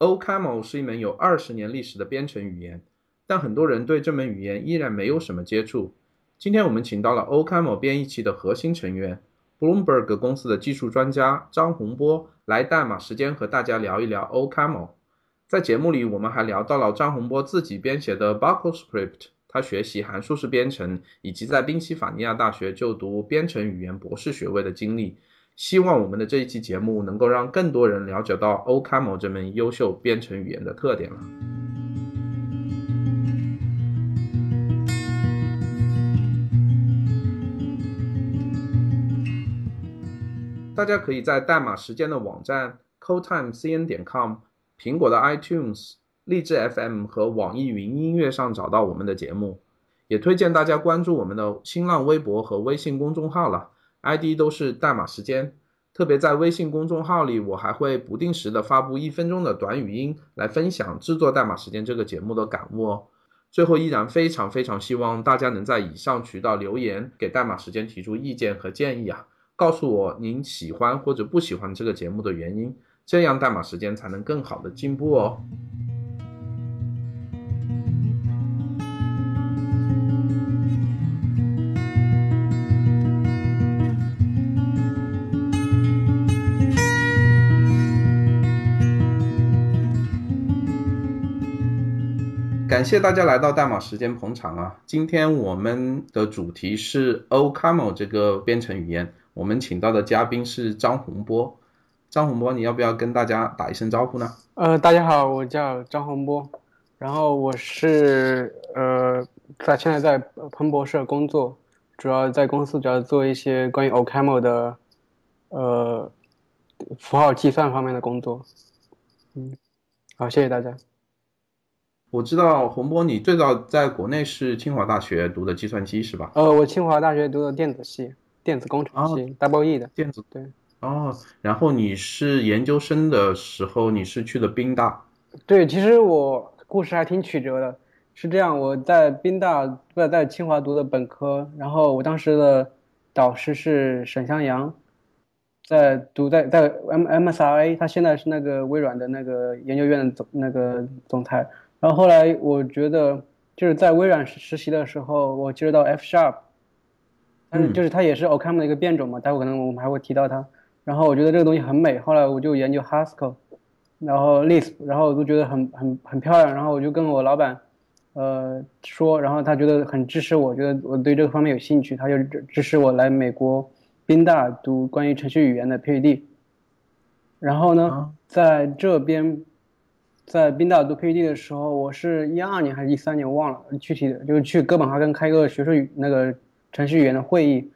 OCaml 是一门有二十年历史的编程语言，但很多人对这门语言依然没有什么接触。今天我们请到了 OCaml 编译器的核心成员，Bloomberg 公司的技术专家张洪波来代码时间和大家聊一聊 OCaml。在节目里，我们还聊到了张洪波自己编写的 BuckleScript，他学习函数式编程，以及在宾夕法尼亚大学就读编程语言博士学位的经历。希望我们的这一期节目能够让更多人了解到 OCaml 这门优秀编程语言的特点了。大家可以在代码时间的网站 CodeTimeCN 点 com、苹果的 iTunes、荔枝 FM 和网易云音乐上找到我们的节目。也推荐大家关注我们的新浪微博和微信公众号了。ID 都是代码时间，特别在微信公众号里，我还会不定时的发布一分钟的短语音来分享制作代码时间这个节目的感悟哦。最后，依然非常非常希望大家能在以上渠道留言给代码时间提出意见和建议啊，告诉我您喜欢或者不喜欢这个节目的原因，这样代码时间才能更好的进步哦。感谢大家来到代码时间捧场啊！今天我们的主题是 OCaml 这个编程语言，我们请到的嘉宾是张洪波。张洪波，你要不要跟大家打一声招呼呢？呃，大家好，我叫张洪波，然后我是呃在现在在彭博社工作，主要在公司主要做一些关于 OCaml 的呃符号计算方面的工作。嗯，好，谢谢大家。我知道洪波，你最早在国内是清华大学读的计算机是吧？呃，我清华大学读的电子系，电子工程系，double E 的电子。对。哦，然后你是研究生的时候，你是去的宾大。对，其实我故事还挺曲折的。是这样，我在宾大不在清华读的本科，然后我当时的导师是沈向阳，在读在在 M MSRA，他现在是那个微软的那个研究院的总那个总裁。然后后来我觉得就是在微软实习的时候，我接触到 F Sharp，但是就是它也是 OCaml 的一个变种嘛，待会可能我们还会提到它。然后我觉得这个东西很美，后来我就研究 Haskell，然后 Lisp，然后我都觉得很很很漂亮。然后我就跟我老板，呃说，然后他觉得很支持我，觉得我对这个方面有兴趣，他就支支持我来美国宾大读关于程序语言的 PhD。然后呢，在这边。在宾大读 PhD 的时候，我是一二年还是一三年，我忘了具体的，就是去哥本哈根开一个学术语那个程序员的会议，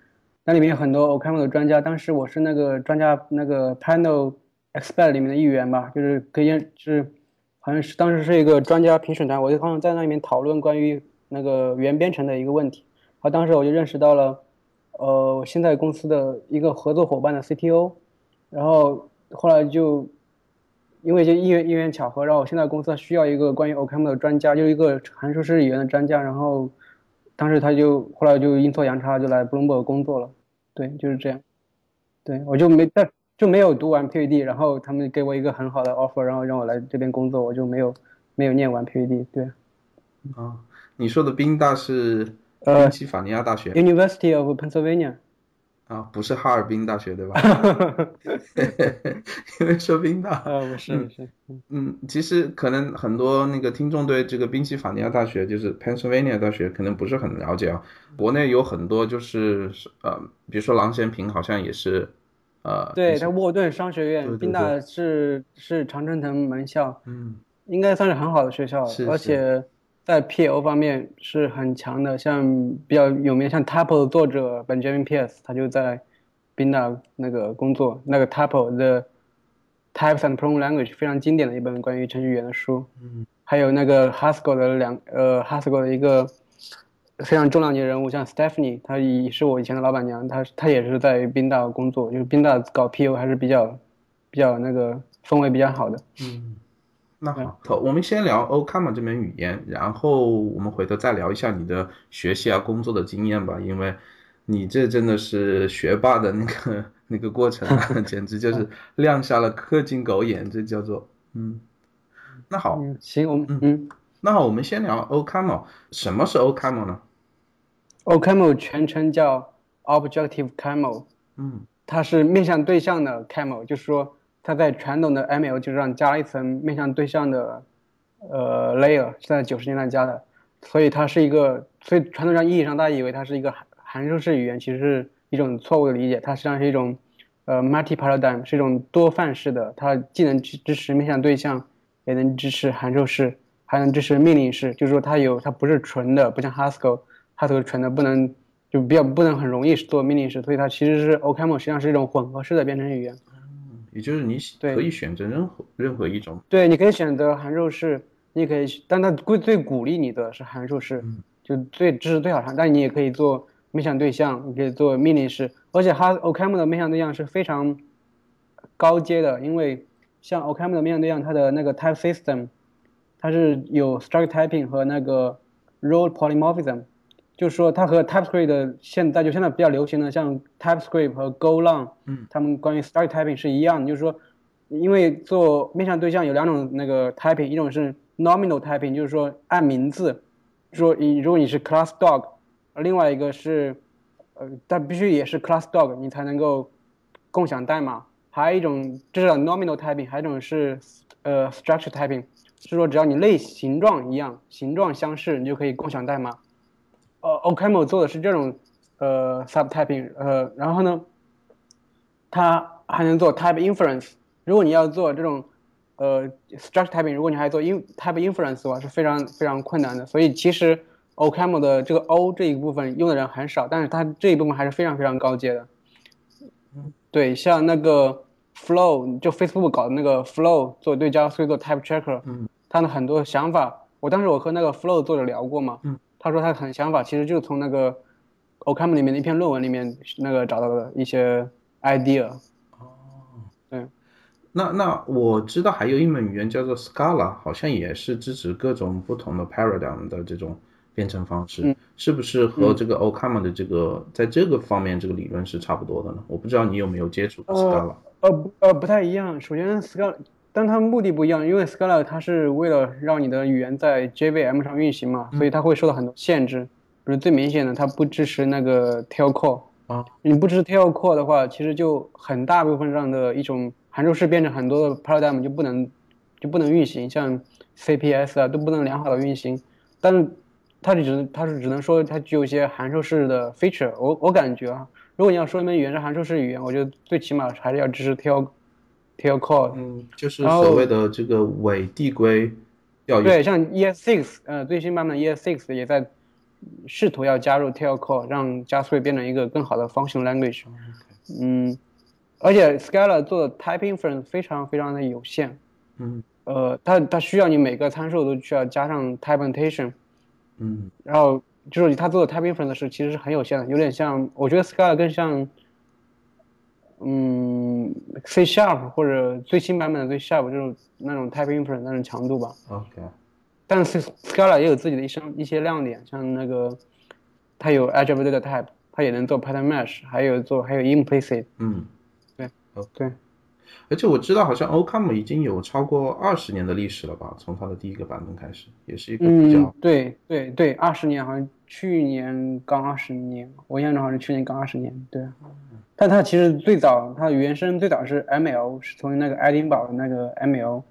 那里面有很多 OCaml 的专家，当时我是那个专家那个 panel expert 里面的一员吧，就是可以就是好像是当时是一个专家评审团，我就好像在那里面讨论关于那个原编程的一个问题，然后当时我就认识到了，呃，现在公司的一个合作伙伴的 CTO，然后后来就。因为就因缘因缘巧合，然后我现在公司需要一个关于 OCaml 的专家，就一个函数式语言的专家。然后，当时他就后来就阴错阳差就来 Bloomberg 工作了。对，就是这样。对我就没在就没有读完 PhD，然后他们给我一个很好的 offer，然后让我来这边工作，我就没有没有念完 PhD。对。啊，你说的宾大是宾夕法尼亚大学？University of Pennsylvania。啊，不是哈尔滨大学对吧？因为说冰大啊，不是不是，嗯，其实可能很多那个听众对这个宾夕法尼亚大学，就是 Pennsylvania 大学，可能不是很了解啊。国内有很多就是呃，比如说郎咸平，好像也是呃，对，在沃顿商学院，宾大是是常春藤门校，嗯，应该算是很好的学校，而且。在 PL 方面是很强的，像比较有名，像 Tuple 的作者 Benjamin Pierce，他就在宾大那个工作。那个 Tuple 的 Types and Programming Language 非常经典的一本关于程序员的书。嗯。还有那个 Haskell 的两呃 Haskell 的一个非常重量级的人物，像 Stephanie，她也是我以前的老板娘，她她也是在宾大工作，就是宾大搞 PL 还是比较比较那个氛围比较好的。嗯。那好，我们先聊 OCaml 这门语言，然后我们回头再聊一下你的学习啊、工作的经验吧。因为，你这真的是学霸的那个那个过程，简直就是亮瞎了氪金狗眼，这叫做嗯。那好，嗯，行，我们嗯那好，我们先聊 OCaml。什么是 OCaml 呢？，OCaml 全称叫 Objective Camel，嗯它是面向对象的 camel，就是说它在传统的 ML 基础上加了一层面向对象的呃 layer，是在九十年代加的，所以它是一个，所以传统上意义上大家以为它是一个函函数式语言，其实是一种错误的理解，它实际上是一种呃 multi paradigm，是一种多范式的，它既能支支持面向对象，也能支持函数式，还能支持命令式，就是说它有它不是纯的，不像 Haskell 它都是纯的不能。就比较不能很容易做命令式，所以它其实是 OCaml 实际上是一种混合式的编程语言。也就是你对可以选择任何任何一种。对，你可以选择函数式，你也可以，但它最最鼓励你的是函数式，就最这是最好上，但你也可以做面向对象，你可以做命令式，而且它 OCaml 的面向对象是非常高阶的，因为像 OCaml 的面向对象，它的那个 type system，它是有 struct typing 和那个 role polymorphism。就是说，它和 TypeScript 的现在就现在比较流行的，像 TypeScript 和 Golang，嗯，他们关于 Struct Typing 是一样的。就是说，因为做面向对象有两种那个 typing，一种是 nominal typing，就是说按名字，说你如果你是 class dog，另外一个是，呃，但必须也是 class dog，你才能够共享代码。还有一种这是 nominal typing，还有一种是呃 structure typing，是说只要你类形状一样，形状相似，你就可以共享代码。呃，Ocamo 做的是这种，呃，subtyping，呃，然后呢，它还能做 type inference。如果你要做这种，呃，struct typing，如果你还做 in type inference 的话，是非常非常困难的。所以其实 Ocamo 的这个 O 这一部分用的人很少，但是它这一部分还是非常非常高阶的。对，像那个 Flow，就 Facebook 搞的那个 Flow 做对焦，所以做 type checker，它的很多想法，我当时我和那个 Flow 作者聊过嘛。嗯。他说他很想法其实就是从那个 OCaml 里面的一篇论文里面那个找到的一些 idea。哦，对那那我知道还有一门语言叫做 Scala，好像也是支持各种不同的 paradigm 的这种编程方式，嗯是不是和这个 OCaml 的这个、在这个方面这个理论是差不多的呢？我不知道你有没有接触过 Scala。呃不呃不太一样。首先 Scala，但它目的不一样，因为 Scala 它是为了让你的语言在 JVM 上运行嘛，所以它会受到很多限制。比如最明显的，它不支持那个 tail call。啊，你不支持 tail call 的话，其实就很大部分上的一种函数式编程很多的 paradigm 就不能就不能运行，像 CPS 啊都不能良好的运行。但是它只能它是只能说它具有一些函数式的 feature。我我感觉啊，如果你要说一门语言是函数式语言，我觉得最起码还是要支持 tail tail call。嗯，就是所谓的这个伪递归要对，像 ES6，呃，最新版本的 ES6 也在试图要加入 tail call，让 JavaScript 变成一个更好的 function language。嗯，而且 Scala 做的 type inference 非常非常的有限。嗯呃，它它需要你每个参数都需要加上 type annotation，嗯然后就是它做的 type inference 是其实是很有限的，有点像，我觉得 Scala 更像，嗯，C sharp 或者最新版本的 C sharp 这种那种 type inference 那种强度吧。，OK，但是 Scala 也有自己的一些一些亮点，像那个它有 data type，它也能做 pattern match，还有做还有 implicit。嗯，对，OK 对，而且我知道好像 OCaml 已经有超过二十年的历史了吧？从它的第一个版本开始，也是一个比较嗯，对对对，二十年好像去年刚二十年，我印象中好像去年刚二十年，对。但它其实最早它的原生最早是 ML，是从那个爱丁堡的那个 ML，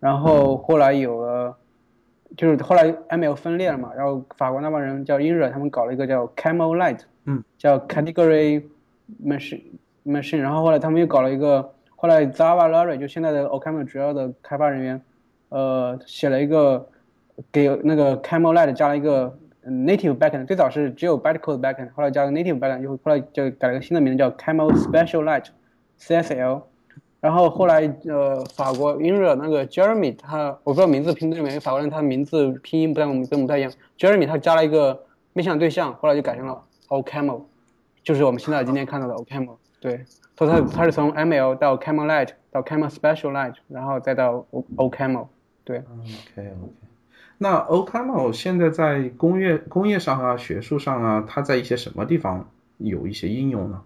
然后后来有了，就是后来 ML 分裂了嘛，然后法国那帮人叫英热，他们搞了一个叫 Camel Light，嗯，叫 Category Machine Machine，然后后来他们又搞了一个，后来 Zava Larry 就现在的 OCaml 主要的开发人员，呃，写了一个给那个 Camel Light 加了一个 native backend，最早是只有 bytecode backend，后来加了 native backend，就后来就改了个新的名字叫 Camel Special Light CSL。然后后来呃，法国英热那个 Jeremy 他我不知道名字拼对没，法国人他名字拼音不太跟我们跟我们不太一样。Jeremy 他加了一个面向对象，后来就改成了 OCaml，就是我们现在今天看到的 OCaml。对，所以它它是从 ML 到 Camel Light 到 Camel Special Light，然后再到 O OCaml。对，OK OK。那 OCaml 现在在工业工业上啊、学术上啊，它在一些什么地方有一些应用呢？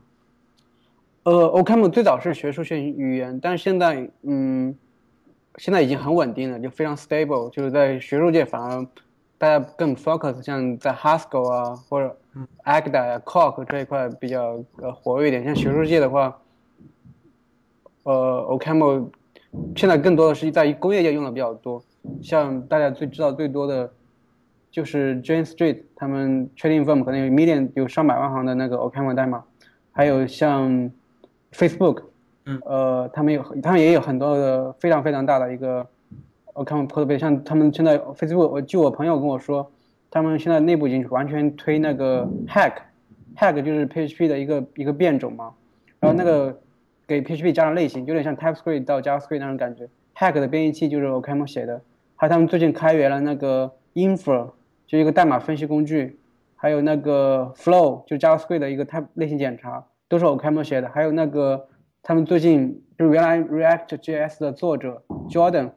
呃，OCaml 最早是学术性语言，但是现在，嗯，现在已经很稳定了，就非常 stable，就是在学术界反而大家更 focus，像在 Haskell 啊或者 Agda 啊 Coq 这一块比较呃活跃一点。像学术界的话，呃 OCaml 现在更多的是在于工业界用的比较多，像大家最知道最多的，就是 Jane Street 他们 trading firm 可能有 million 有上百万行的那个 OCaml 代码，还有像 Facebook。嗯，呃，他们有，他们也有很多的非常非常大的一个，我看 p o t 像他们现在 Facebook，我据我朋友跟我说，他们现在内部已经完全推那个 Hack，Hack 就是 PHP 的一个一个变种嘛，然后那个给 PHP 加上类型，有点像 TypeScript 到 JavaScript 那种感觉，Hack 的编译器就是 OCaml 写的，还有他们最近开源了那个 Infer，就一个代码分析工具，还有那个 Flow 就 JavaScript 的一个 Type 类型检查，都是 OCaml 写的，还有那个。他们最近就是原来 React JS 的作者 Jordan，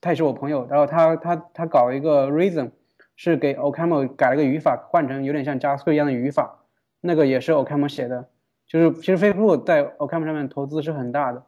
他也是我朋友。然后他他他搞了一个 Reason，是给 OCaml 改了个语法，换成有点像 JavaScript 一样的语法，那个也是 OCaml 写的。就是其实 Facebook 在 OCaml 上面投资是很大的。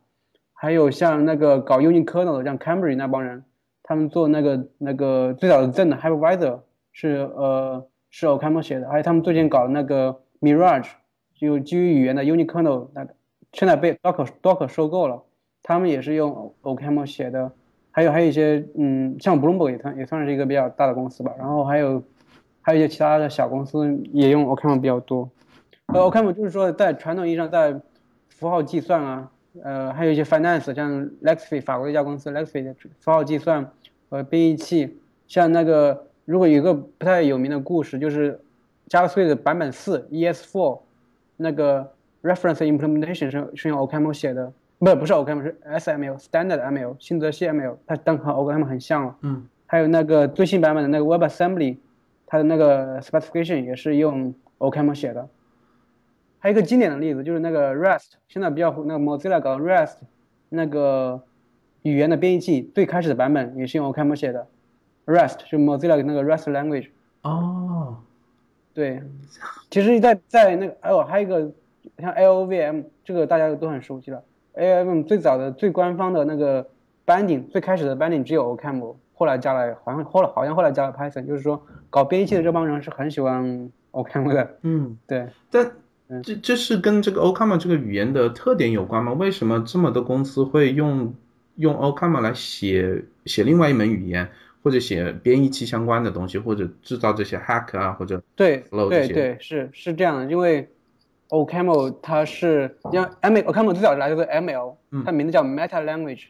还有像那个搞 Unikernel 的，像 Cambridge 那帮人，他们做那个那个最早的 Zen Hypervisor 是呃是 OCaml 写的。还有他们最近搞的那个 Mirage，就基于语言的 Unikernel 那个。现在被 Docker Docker 收购了，他们也是用 OCaml 写的，还有还有一些嗯，像 Bloomberg 也算也算是一个比较大的公司吧，然后还有还有一些其他的小公司也用 OCaml 比较多。呃，OCaml 就是说在传统意义上在符号计算啊，呃，还有一些 finance，像 Lexi 法国一家公司 Lexi 的符号计算和编译器，像那个如果有一个不太有名的故事，就是 JavaScript 版本四 ES4 那个。Reference implementation 是是用 OCaml 写的，不不是 OCaml 是 SML Standard ML 新泽西 ML，它当和 OCaml 很像了。嗯，还有那个最新版本的那个 WebAssembly，它的那个 specification 也是用 OCaml 写的。还有一个经典的例子就是那个 Rest，现在比较火那个 Mozilla 搞 Rest 那个语言的编译器，最开始的版本也是用 OCaml 写的。Rest 是 Mozilla 那个 Rest language。哦，对，其实，在在那个哦，还有一个。像 LOVM 这个大家都很熟悉了，LOVM 最早的最官方的那个 binding，最开始的 binding 只有 OCaml，后来加了，好像后来好像后来加了 Python，就是说搞编译器的这帮人是很喜欢 OCaml 的。嗯，对。但这这是跟这个 OCaml 这个语言的特点有关吗？为什么这么多公司会用用 OCaml 来写写另外一门语言，或者写编译器相关的东西，或者制造这些 hack 啊，或者对对对，是是这样的，因为。OCaml 它是像 ML，OCaml 最早来自于 ML，它名字叫 Meta Language。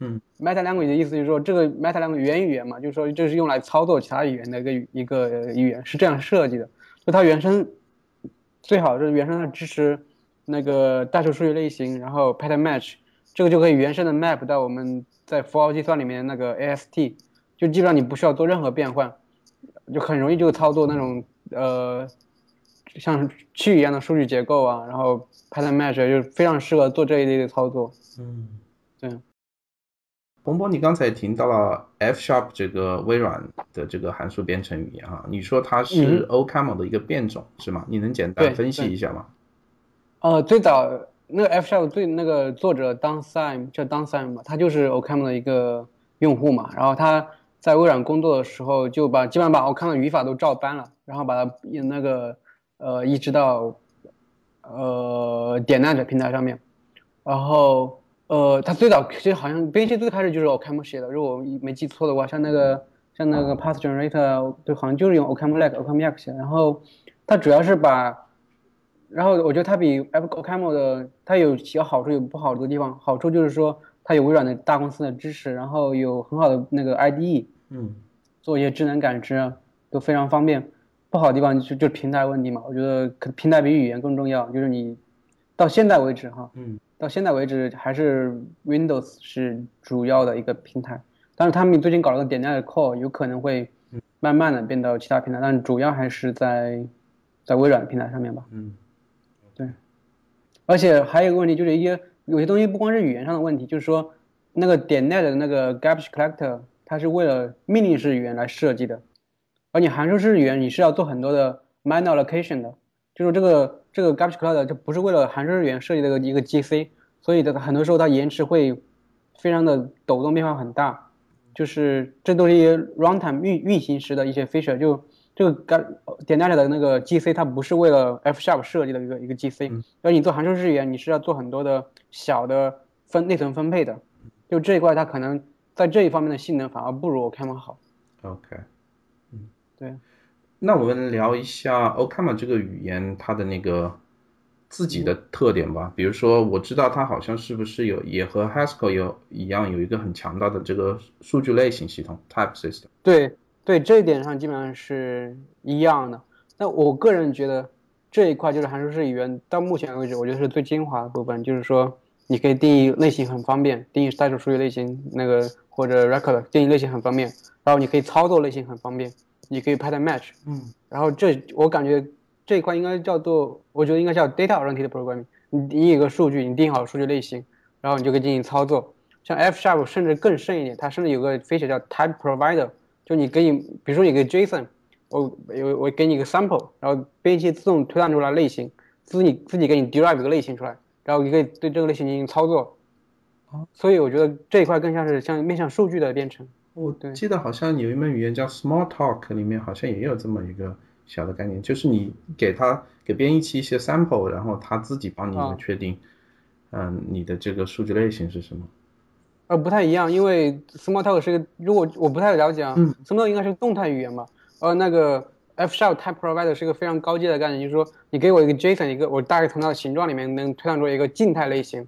嗯，Meta Language 的意思就是说这个 Meta Language 原语言嘛，就是说这是用来操作其他语言的一个一个语言，是这样设计的。就它原生最好是原生的支持那个代数数据类型，然后 Pattern Match，这个就可以原生的 map 到我们在符号计算里面那个 AST，就基本上你不需要做任何变换，就很容易就操作那种呃。像区域一样的数据结构啊，然后 pattern Match 就非常适合做这一类的操作。嗯，对。洪博，你刚才提到了 F Sharp 这个微软的这个函数编程语言哈，你说它是 OCaml 的一个变种是吗？你能简单分析一下吗？呃，最早那个 F Sharp 最那个作者 Don Syme 叫 Don Syme 嘛，他就是 OCaml 的一个用户嘛，然后他在微软工作的时候就把基本上把 OCaml 的语法都照搬了，然后把它那个。呃，移植到呃点 net 平台上面，然后呃，它最早其实好像编辑器最开始就是 OCaml 写的，如果我没记错的话，像那个像那个 Path Generator，对，好像就是用 OCaml like OCaml X 写。然后它主要是把，然后我觉得它比 OCaml 的它有几个好处有不好的地方，好处就是说它有微软的大公司的支持，然后有很好的那个 IDE，嗯，做一些智能感知都非常方便。不好的地方就就是平台问题嘛，我觉得可平台比语言更重要。就是你到现在为止哈，嗯，到现在为止还是 Windows 是主要的一个平台，但是他们最近搞了个点 net core，有可能会慢慢的变到其他平台，但是主要还是在在微软平台上面吧。嗯，对，而且还有一个问题就是一些有些东西不光是语言上的问题，就是说那个点 net 的那个 garbage collector，它是为了命令式语言来设计的。而你函数式语言你是要做很多的 minor allocation 的，就是这个这个 garbage collector 就不是为了函数日元设计的一个 GC，所以这个很多时候它延迟会非常的抖动变化很大，就是这都是一些 runtime 运运行时的一些 feature。就这个干点大家的那个 GC，它不是为了 F sharp 设计的一个一个 GC，而你做函数日元，你是要做很多的小的分内存分配的。就这一块，它可能在这一方面的性能反而不如 OCaml 好。OK，嗯，对。那我们聊一下 OCaml 这个语言它的那个自己的特点吧。比如说，我知道它好像是不是有也和 Haskell 有一样，有一个很强大的这个数据类型系统 Type System。对对，这一点上基本上是一样的。那我个人觉得这一块就是函数式语言到目前为止，我觉得是最精华的部分，就是说。你可以定义类型很方便，定义代数数据类型那个或者 record 定义类型很方便，然后你可以操作类型很方便，你可以 pattern match，嗯，然后这我感觉这一块应该叫做，我觉得应该叫 data oriented programming。你你有个数据，你定好数据类型，然后你就可以进行操作。像 F sharp 甚至更深一点，它甚至有个 feature 叫 type provider，就你给你，比如说你给 JSON，我我我给你一个 sample，然后编辑器自动推断出来类型，自己自己给你 derive 一个类型出来。然后你可以对这个类型进行操作，所以我觉得这一块更像是像面向数据的编程。我记得好像有一门语言叫 Smalltalk，里面好像也有这么一个小的概念，就是你给它给编译器一些 sample，然后它自己帮你来确定，嗯，你的这个数据类型是什么。呃，不太一样，因为 Smalltalk 是个，如果我不太了解啊，Smalltalk 应该是动态语言吧？呃，那个。F sharp type provider 是个非常高阶的概念，就是说你给我一个 JSON，一个我大概从它的形状里面能推断出一个静态类型，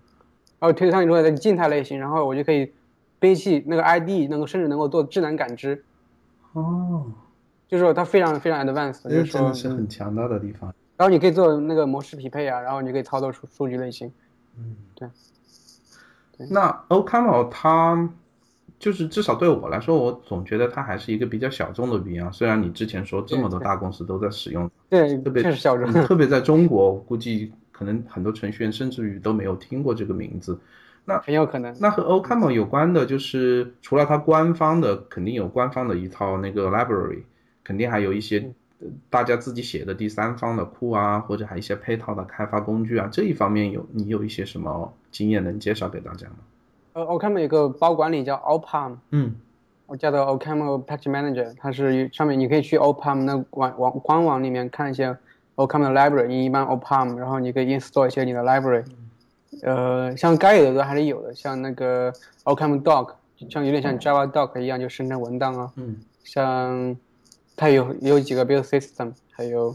然后推算出来的静态类型，然后我就可以编辑那个 ID，能够甚至能够做智能感知。哦，就是说它非常非常 advanced，就是说是很强大的地方。然后你可以做那个模式匹配啊，然后你可以操作数数据类型。嗯，对。那 OCaml 它。就是至少对我来说，我总觉得它还是一个比较小众的语言。虽然你之前说这么多大公司都在使用，对，特别是小众，特别在中国，估计可能很多程序员甚至于都没有听过这个名字。那很有可能。那和 OCaml 有关的，就是除了它官方的，肯定有官方的一套那个 library，肯定还有一些大家自己写的第三方的库啊，或者还一些配套的开发工具啊。这一方面有你有一些什么经验能介绍给大家吗？呃，OCaml 有个包管理叫 OPAM，嗯，我叫做 OCaml Package Manager，它是上面你可以去 OPAM 那网网官网里面看一些 OCaml 的 library，你一般 OPAM，然后你可以 install 一些你的 library，呃，像该有的都还是有的，像那个 OCaml Doc，像有点像 Java Doc 一样就生成文档啊，嗯，像它有有几个 build system，还有，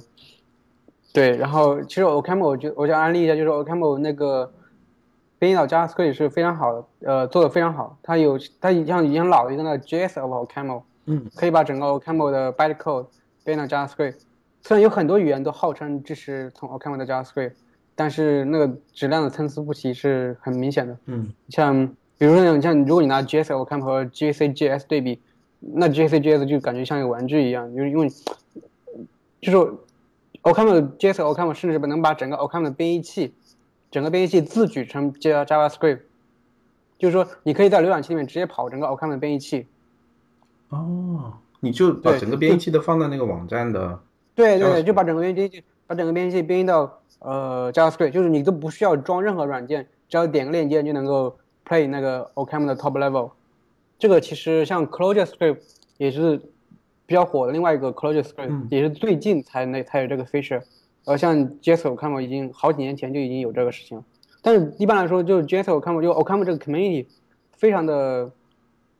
对，然后其实 OCaml 我就我想安利一下，就是 OCaml 那个。编译到 JavaScript 是非常好的，呃，做的非常好。它有它像以前老的一个那个 JS of OCaml，嗯，可以把整个 OCaml 的 bytecode 编到 JavaScript。虽然有很多语言都号称支持从 OCaml 的 JavaScript，但是那个质量的参差不齐是很明显的。嗯，像比如说像像如果你拿 JS OCaml 和 JCJS 对比，那 JCJS 就感觉像一个玩具一样，就是因为就是 Ocam 的 JS OCaml 甚至能把整个 OCaml 的编译器。整个编译器自举成 JavaScript，就是说你可以在浏览器里面直接跑整个 OCaml 的编译器。哦，你就把整个编译器都放在那个网站的。对对对，就把整个编译器把整个编译器编译到呃 JavaScript，就是你都不需要装任何软件，只要点个链接就能够 play 那个 OCaml 的 top level。这个其实像 ClojureScript 也是比较火的另外一个 ClojureScript，也是最近才那才有这个 feature。呃，像 JS 我看过，已经好几年前就已经有这个事情了。但是一般来说，就 JS 我看过，就 OCaml 这个 community 非常的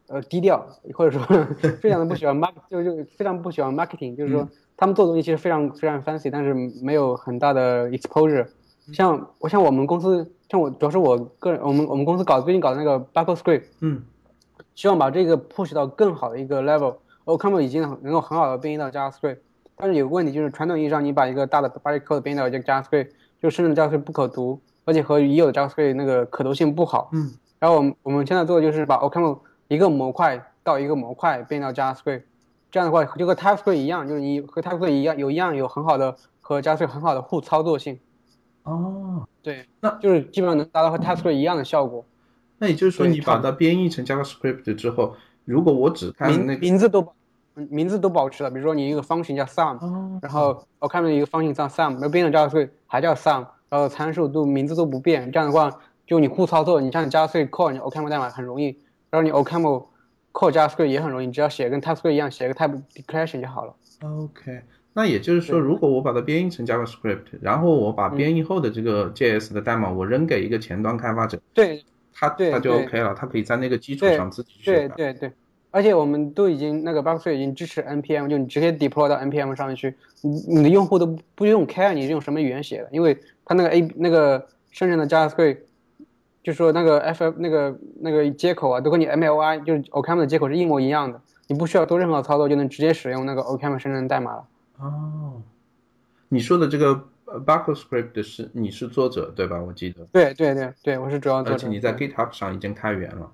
呃低调，或者说 非常的不喜欢 mark，就就非常不喜欢 marketing，就是说他们做的东西其实非常非常 fancy，但是没有很大的 exposure。像我像我们公司，像我主要是我个人，我们我们公司搞最近搞的那个 Bubble Script，嗯，希望把这个 push 到更好的一个 level。OCaml 已经能够很好的编译到 JavaScript。但是有个问题就是，传统意义上，你把一个大的 bytecode 编译到一个 JavaScript，就生成 JavaScript 不可读，而且和已有的 JavaScript 那个可读性不好。嗯。然后我们我们现在做的就是把 OCaml 一个模块到一个模块变到 JavaScript，这样的话就和 TypeScript 一样，就是你和 TypeScript 一样有一样有很好的和 JavaScript 很好的互操作性。哦。对。那就是基本上能达到和 TypeScript 一样的效果。那也就是说，你把它编译成 JavaScript 之后，如果我只看那个名字都。名字都保持了，比如说你一个方形叫 sum，然后我看到一个方形叫 sum，那编的 JavaScript 还叫 sum，然后参数都名字都不变，这样的话就你互操作，你像 JavaScript call 你 OCaml 代码很容易，然后你 OCaml call JavaScript 也很容易，你只要写跟 TypeScript 一样，写个 Type Declaration 就好了。OK，那也就是说，如果我把它编译成 JavaScript，然后我把编译后的这个 JS 的代码我扔给一个前端开发者，对他他就 OK 了，他可以在那个基础上自己去对。对对，而且我们都已经那个 b u g s 已经支持 npm，就你直接 deploy 到 npm 上面去，你你的用户都不不用 care 你是用什么语言写的，因为它那个 a 那个生成的 JavaScript，就说那个 ff 那个那个接口啊，都跟你 MLI 就是 OCaml 的接口是一模一样的，你不需要做任何操作就能直接使用那个 OCaml 生成的代码了。哦，你说的这个呃 BuckleScript 是你是作者对吧？我记得，对对对对，我是主要作者。而且你在 GitHub 上已经开源了。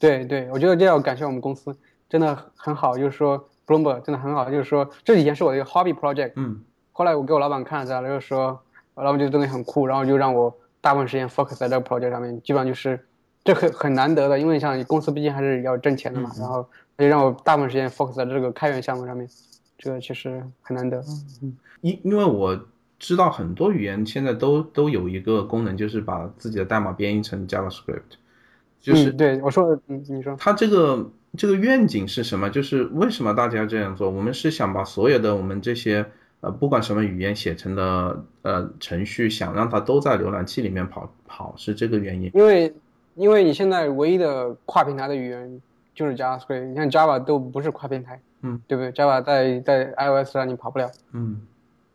对对，我觉得这要感谢我们公司，真的很好，就是说 Bloomberg 真的很好，就是说这以前是我的一个 hobby project，嗯后来我给我老板看了下来，就是说，我老板觉得真的很酷，然后就让我大部分时间 focus 在这个 project 上面，基本上就是这很很难得的，因为像公司毕竟还是要挣钱的嘛，嗯嗯然后他就让我大部分时间 focus 在这个开源项目上面，这个其实很难得。嗯因因为我知道很多语言现在都都有一个功能，就是把自己的代码编译成 JavaScript，就是嗯，对我说的，嗯，你说，它这个这个愿景是什么？就是为什么大家这样做？我们是想把所有的我们这些呃不管什么语言写成的呃程序，想让它都在浏览器里面跑跑，是这个原因。因为因为你现在唯一的跨平台的语言就是 JavaScript，你看 Java 都不是跨平台，嗯，对不对？Java 在在 iOS 上你跑不了，嗯，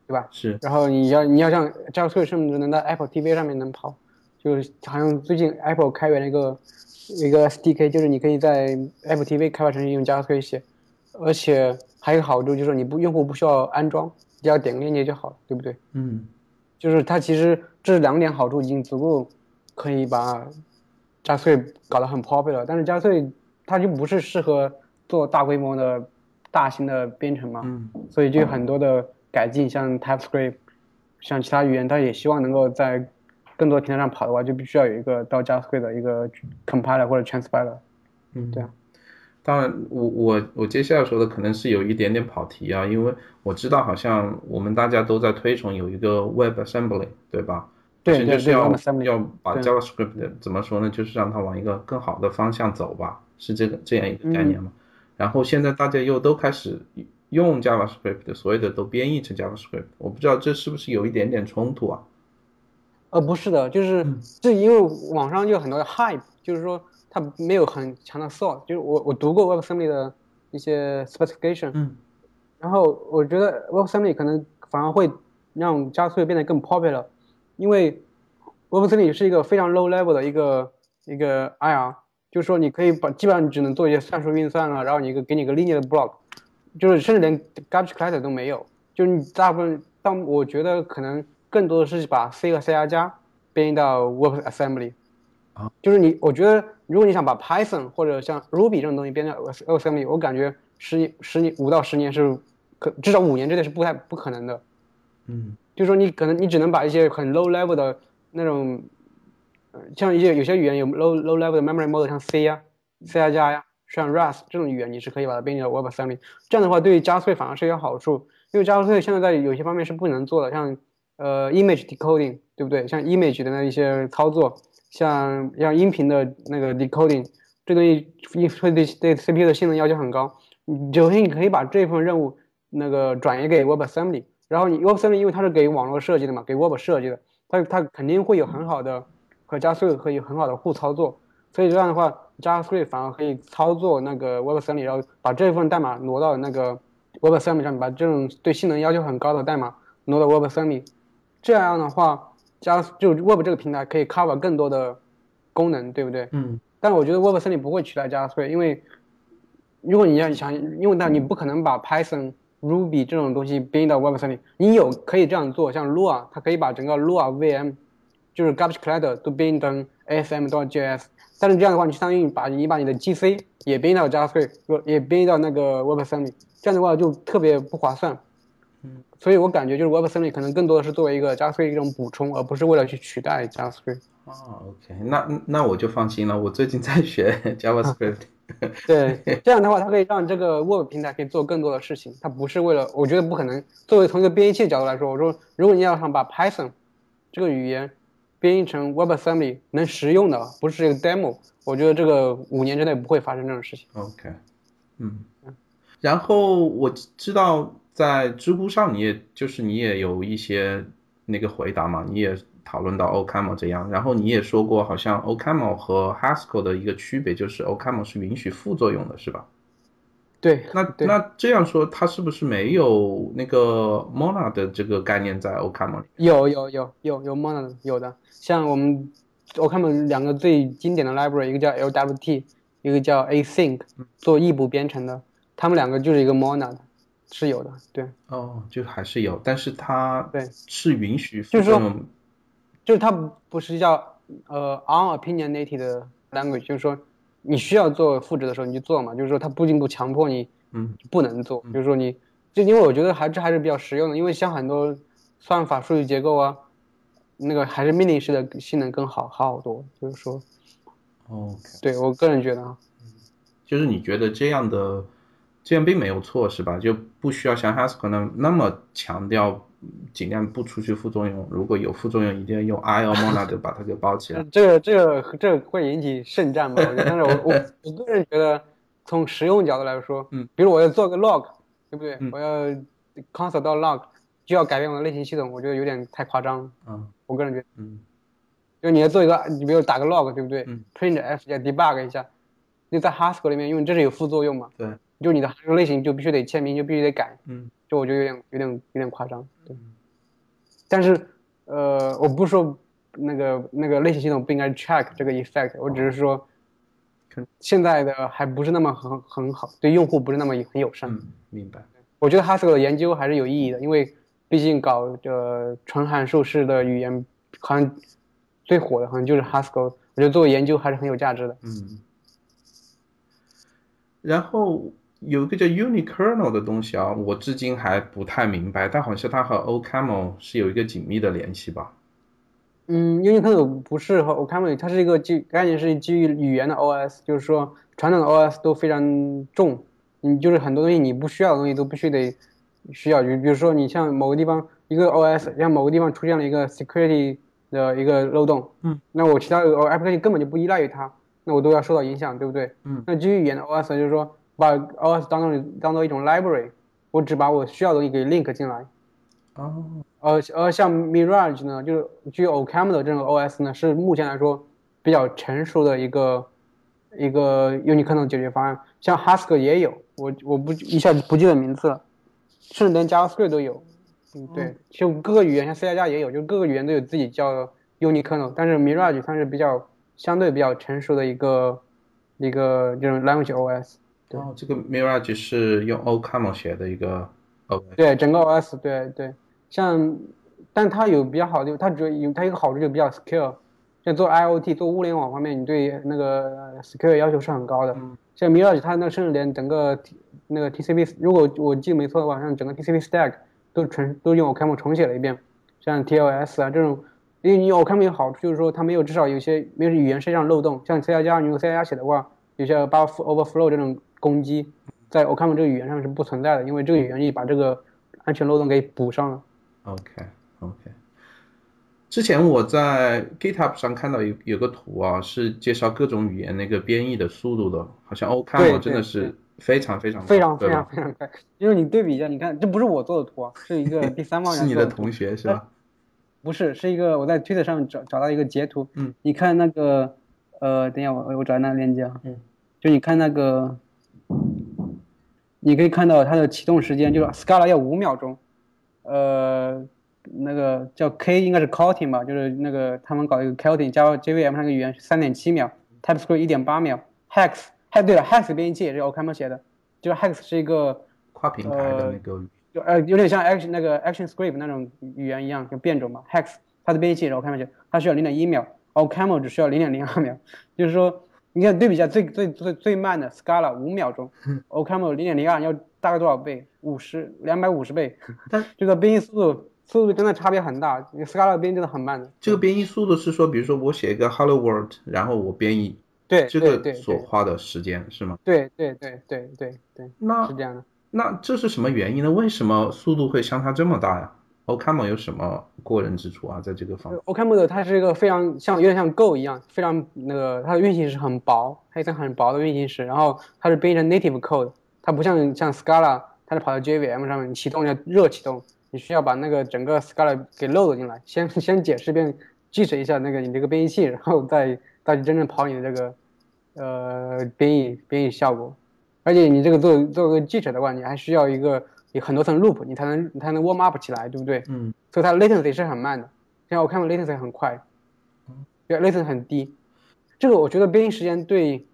对吧？是，然后你要你要像 JavaScript 甚至能在 Apple TV 上面能跑，就是好像最近 Apple 开源了一个一个 SDK，就是你可以在 Apple TV 开发程序用 JavaScript 写，而且还有好处就是你不用户不需要安装，只要点个链接就好了，对不对？嗯就是它其实这两点好处已经足够可以把 JavaScript 搞得很 popular，但是 JavaScript 它就不是适合做大规模的大型的编程嘛，嗯所以就有很多的改进，像 TypeScript，像其他语言，它也希望能够在更多平台上跑的话，就必须要有一个到 JavaScript 的一个 compiler 或者 transpiler。嗯，对啊。当然，我我我接下来说的可能是有一点点跑题啊，因为我知道好像我们大家都在推崇有一个 WebAssembly，对吧？对对对就是要，WebAssembly，要把 JavaScript 的怎么说呢？就是让它往一个更好的方向走吧，是这个这样一个概念嘛。然后现在大家又都开始用 JavaScript，所有的都编译成 JavaScript，我不知道这是不是有一点点冲突啊？呃，不是的，就是这因为网上就有很多的 hype，就是说它没有很强的 source，就是我我读过 WebAssembly 的一些 specification，嗯然后我觉得 WebAssembly 可能反而会让 JavaScript 变得更 popular，因为 WebAssembly 是一个非常 low level 的一个一个 IR，就是说你可以把基本上你只能做一些算术运算啊，然后你一个给你一个 linear 的 block，就是甚至连 garbage collector 都没有，就是你大部分，但我觉得可能更多的是把 C 和 C 加加编译到 WebAssembly，啊，就是你，我觉得如果你想把 Python 或者像 Ruby 这种东西编到 WebAssembly，我感觉十十年五到十年是可至少五年之内是不太不可能的。嗯就是说你可能你只能把一些很 low level 的那种，呃，像一些有些语言有 low low level 的 memory model，像 C 呀、C 加加呀，像 Rust 这种语言，你是可以把它编译到 WebAssembly。这样的话，对于 JavaScript 反而是有好处，因为 JavaScript 现在在有些方面是不能做的，像呃 image decoding，对不对？像 image 的那一些操作，像像音频的那个 decoding，这东西会对对 CPU 的性能要求很高。你首先你可以把这部分任务那个转移给 WebAssembly。然后你 WebAssembly 因为它是给网络设计的嘛，给 Web 设计的，它它肯定会有很好的和 JavaScript 可以很好的互操作，所以这样的话，JavaScript 反而可以操作那个 WebAssembly，然后把这份代码挪到那个 WebAssembly 上，把这种对性能要求很高的代码挪到 WebAssembly，这样的话，加就 Web 这个平台可以 cover 更多的功能，对不对？嗯但我觉得 WebAssembly 不会取代 JavaScript，因为如果你要想用到，你不可能把 Python、Ruby 这种东西编译到 WebAssembly。你有可以这样做，像 Lua，它可以把整个 Lua VM，就是 garbage collector 都编译成 ASM 到 JS。但是这样的话，你相当于把你把你的 GC 也编译到 JavaScript，也编译到那个 WebAssembly，这样的话就特别不划算。嗯，所以我感觉就是 WebAssembly 可能更多的是作为一个 JavaScript 一种补充，而不是为了去取代 JavaScript。啊，OK，那那我就放心了。我最近在学 JavaScript。对，这样的话，它可以让这个 Web 平台可以做更多的事情。它不是为了，我觉得不可能。作为从一个编译器的角度来说，我说，如果你要想把 Python 这个语言编译成 WebAssembly 能实用的，不是一个 demo，我觉得这个五年之内不会发生这种事情。OK，嗯，然后我知道在知乎上，你也就是你也有一些那个回答嘛，你也讨论到 OCaml 这样，然后你也说过，好像 OCaml 和 Haskell 的一个区别就是 OCaml 是允许副作用的，是吧？对，那对。那这样说，它是不是没有那个 Monad 的这个概念在 OCaml 里？有有有有有 Monad 有的，像我们 OCaml 两个最经典的 library，一个叫 LWT，一个叫 Async，做异步编程的，他们两个就是一个 Monad，是有的，对，哦，就还是有，但是它对是允许副就是说。就是它不是叫呃 unopinionated 的 language，就是说你需要做复制的时候你就做嘛，就是说它不仅不强迫你嗯。不能做，就是说你就因为我觉得还这还是比较实用的，因为像很多算法数据结构啊，那个还是命令式的性能更好好好多，就是说 OK，对我个人觉得啊，就是你觉得这样的这样并没有错是吧？就不需要像 Haskell 那那么强调，嗯尽量不出去副作用。如果有副作用，一定要用 IL Monad 把它给包起来。这个这个这个会引起圣战吧？我觉得，但是我我 我个人觉得，从实用角度来说，嗯，比如我要做个 log，对不对？嗯我要 console 到 log，就要改变我的类型系统，我觉得有点太夸张了。嗯我个人觉得，嗯就你要做一个，你比如打个 log，对不对、嗯 p r i n t f 加 debug 一下，你在 Haskell 里面，因为这是有副作用嘛，对，就你的函数类型就必须得签名，就必须得改，嗯就我觉得有点有点有点夸张，对。但是，呃，我不是说那个那个类型系统不应该 check 这个 effect，我只是说可，现在的还不是那么很很好，对用户不是那么很友善。嗯，明白。我觉得 Haskell 的研究还是有意义的，因为毕竟搞呃纯函数式的语言，好像最火的好像就是 Haskell，我觉得做研究还是很有价值的。嗯。然后有一个叫 Unikernel 的东西啊，我至今还不太明白，但好像它和 OCaml 是有一个紧密的联系吧？嗯，Unikernel 不是和 OCaml，它是一个基概念是基于语言的 OS，就是说传统的 OS 都非常重，你就是很多东西你不需要的东西都必须得需要，就比如说你像某个地方一个 OS，像某个地方出现了一个 security 的一个漏洞，嗯，那我其他的 application 根本就不依赖于它，那我都要受到影响，对不对？嗯，那基于语言的 OS 就是说把 OS 当做当做一种 library，我只把我需要的东西给 link 进来。哦，呃，而像 Mirage 呢，就是具有 OCaml 的这种 OS 呢，是目前来说比较成熟的一个一个 Unikernel 解决方案。像 Haskell 也有，我我不一下子不记得名字了，甚至连 JavaScript 都有。嗯，对，就各个语言，像 C 加加也有，就各个语言都有自己叫 Unikernel，但是 Mirage 算是比较相对比较成熟的一个一个这种 language OS。对。哦，这个 Mirage 是用 OCaml 写的一个 OS。对，整个 OS，对对，像，但它有比较好的，它只有它一个好处就比较 secure，像做 IoT 做物联网方面，你对那个 secure 要求是很高的。嗯。像 Mirage 它那甚至连整个 T 那个 TCP，如果我记得没错的话，像整个 TCP stack 都重都用 OCaml 重写了一遍，像 TLS 啊这种，因为你有 OCaml 有好处就是说它没有至少有些没有语言设计上漏洞，像 C 加加你用 C 加加写的话，有些 buffer overflow 这种攻击，在 OCaml 这个语言上是不存在的，因为这个语言已把这个安全漏洞给补上了。OK OK。之前我在 GitHub 上看到有有个图啊，是介绍各种语言那个编译的速度的，好像 OCaml 真的是非常非常非常非？常非常快，因为你对比一下，你看这不是我做的图啊，是一个 第三方人是你的同学是吧？不是，是一个我在 Twitter 上面找找到一个截图，嗯，你看那个，呃，等一下我我找那个链接啊，嗯，就你看那个，你可以看到它的启动时间就是 Scala 要五秒钟，呃，那个叫 K 应该是 Kotlin 吧，就是那个他们搞一个 Kotlin 加 JVM 那个语言是三点七秒，TypeScript 一点八秒，Hex，哎对了，Hex 编译器也是 OCaml 写的，就是 Hex 是一个。跨平台的那个语就呃有点像 action 那个 action script 那种语言一样，就变种嘛。Hex 它的编译器，然后看上去它需要零点一秒，然后 Camel 只需要零点零二秒，就是说你看对比一下最最最最慢的 Scala 五秒钟 o c a m e l 零点零二要大概多少倍？五十两百五十倍，但这个编译速度速度真的差别很大，Scala 编译真的很慢的。这个编译速度是说，比如说我写一个 Hello World，然后我编译对这个所花的时间是吗？对对对对对对，那是这样的。那这是什么原因呢？为什么速度会相差这么大呀 Ocam 有什么过人之处啊？在这个方面 OCaml 的它是一个非常像有点像 Go 一样，非常那个它的运行时很薄，它一层很薄的运行时，然后它是编译成 native code，它不像像 Scala，它是跑到 JVM 上面，你启动要热启动，你需要把那个整个 Scala 给 load 进来，先先解释一遍 git 一下那个你这个编译器，然后再再去真正跑你的这个呃编译编译效果。而且你这个做做个记者的话，你还需要一个有很多层 loop，你才能你才能 warm up 起来，对不对？嗯，所以它 latency 是很慢的。像我看到 latency 很快，对 latency 很低。这个我觉得编译时间对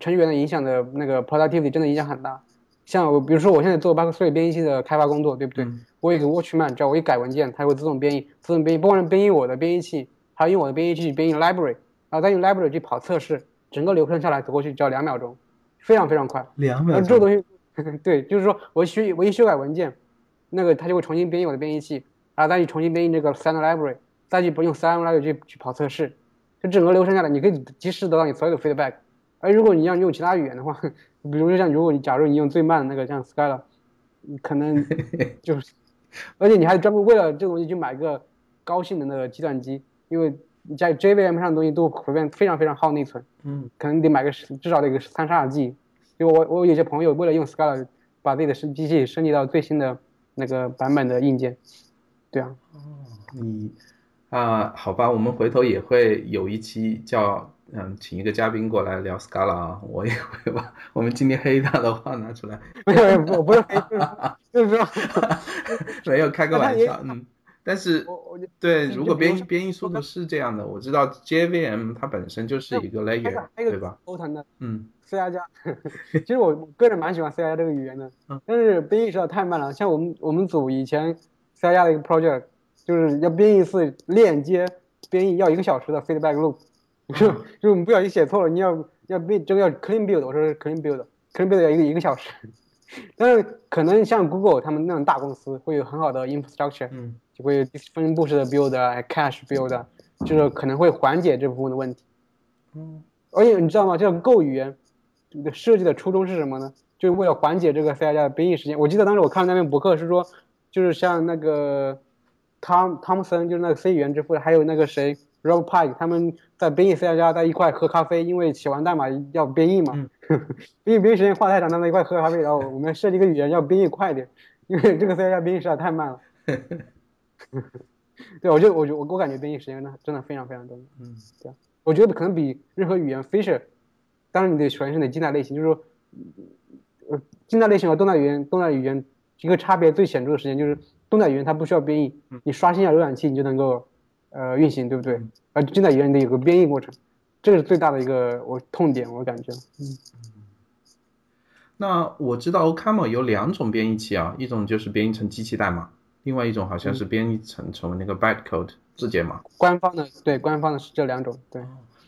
程序员的影响的那个 productivity 真的影响很大。像我比如说我现在做 b a c k s r e 编译器的开发工作，对不对？我有个 Watchman，只要我一改文件，它会自动编译，自动编译，不光是编译我的编译器，还要用我的编译器去编译 library，然后再用 library 去跑测试，整个流程下来走过去只要两秒钟。非常非常快，两秒。这个东西，对，就是说我修我一修改文件，那个它就会重新编译我的编译器，然后再去重新编译这个 standard library，再去不用 standard library 去去跑测试，就整个流程下来，你可以及时得到你所有的 feedback。而如果你要用其他语言的话，比如说像如果你假如你用最慢的那个像 Scala，你可能 就是，而且你还专门为了这个东西去买个高性能的计算机，因为你在 JVM 上的东西都普遍非常非常耗内存。嗯，可能得买个至少得个三十二 G，就我我有些朋友为了用 Scala，把自己的升机器升级到最新的那个版本的硬件，对啊。哦，你啊，好吧，我们回头也会有一期叫嗯，请一个嘉宾过来聊 Scala 啊，我也会把我们今天黑他的话拿出来。没有，我不是黑，就是说没有开个玩笑，嗯。但是，对，如果编编译速度是这样的，我知道 JVM 它本身就是一个 layer，对吧？欧腾的，嗯，C 加加，其实我个人蛮喜欢 C 加这个语言的，但是编译实在太慢了。像我们我们组以前 C 加的一个 project，就是要编译一次链接编译要一个小时的 feedback loop，就 就我们不小心写错了，你要要编这个要 clean build，我说是 clean build，clean build 要一个一个小时。但是可能像 Google 他们那种大公司会有很好的 infrastructure，嗯。就会分布式的 build 啊，cache build，就是可能会缓解这部分的问题。嗯，而且你知道吗？这个 Go 语言的设计的初衷是什么呢？就是为了缓解这个 C 加加的编译时间。我记得当时我看那篇博客是说，就是像那个汤汤姆森，就是那个 C 语言之父，还有那个谁 Rob Pike，他们在编译 C 加加在一块喝咖啡，因为写完代码要编译嘛，编译编译时间画太长，他们一块喝咖啡，然后我们设计一个语言要编译快一点，因为这个 C 加加编译实在太慢了。对，我就我就我我感觉编译时间真的真的非常非常多。嗯，对啊，我觉得可能比任何语言 Fisher，当然你得首先是得静态类型，就是说，呃，静态类型和动态语言动态语言一个差别最显著的时间就是动态语言它不需要编译，你刷新一下浏览器你就能够呃运行，对不对？而静态语言你得有个编译过程，这个是最大的一个我痛点，我感觉。嗯。那我知道 OCaml 有两种编译器啊，一种就是编译成机器代码。另外一种好像是编译成成为那个 bytecode 字节码，官方的对，官方的是这两种，对。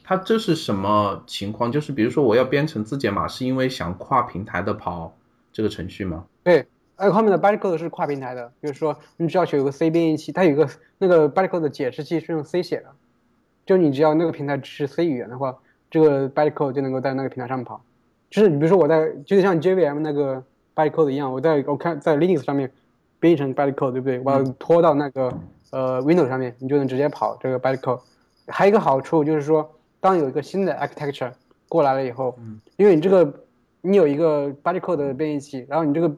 它这是什么情况？就是比如说我要编成字节码，是因为想跨平台的跑这个程序吗？对，而后面的 bytecode 是跨平台的，比如说你只要有个 C 编译器，它有个那个 bytecode 的解释器是用 C 写的，就你只要那个平台支持 C 语言的话，这个 bytecode 就能够在那个平台上面跑。就是你比如说我在，就像 JVM 那个 bytecode 一样，我在我看在 Linux 上面。编译成 bytecode 对不对？我要拖到那个呃 Windows 上面，你就能直接跑这个 bytecode。还有一个好处就是说，当有一个新的 architecture 过来了以后，因为你这个你有一个 bytecode 的编译器，然后你这个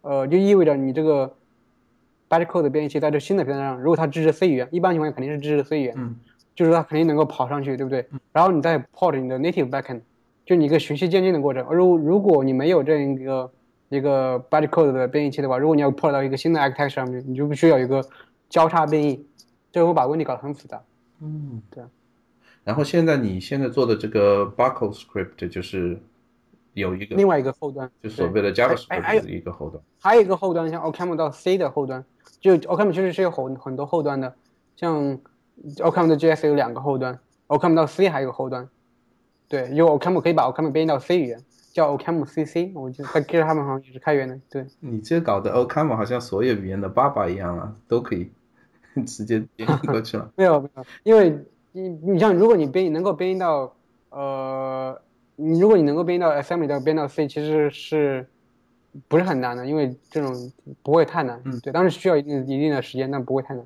呃就意味着你这个 bytecode 的编译器在这新的平台上，如果它支持 C 语言，一般情况下肯定是支持 C 语言，就是它肯定能够跑上去，对不对？然后你再 port 你的 native backend，就你一个循序渐进的过程。而如如果你没有这样一个一个 bytecode 的编译器的话，如果你要 port 到一个新的 architecture 上面，你就必须要有一个交叉编译，这会把问题搞得很复杂。嗯，对。然后现在你现在做的这个 Buckle script 就是有一个另外一个后端，就所谓的 JavaScript 的一个后端。还有一个后端，像 OCaml 到 C 的后端，就 OCaml 其实是有很很多后端的，像 OCaml 的 JS 有两个后端，OCaml 到 C 还有一个后端。对，因为 OCaml 可以把 OCaml 编译到 C 语言。叫 OCaml CC，我记得在 GitHub 上也是开源的。对你这搞的 OCaml 好像所有语言的爸爸一样啊，都可以 直接编过去了。没有没有，因为你你像如果你编译能够编译到呃，你如果你能够编译到 Assembly 到编到 C，其实是不是很难的，因为这种不会太难。嗯对，当然需要一定一定的时间，但不会太难。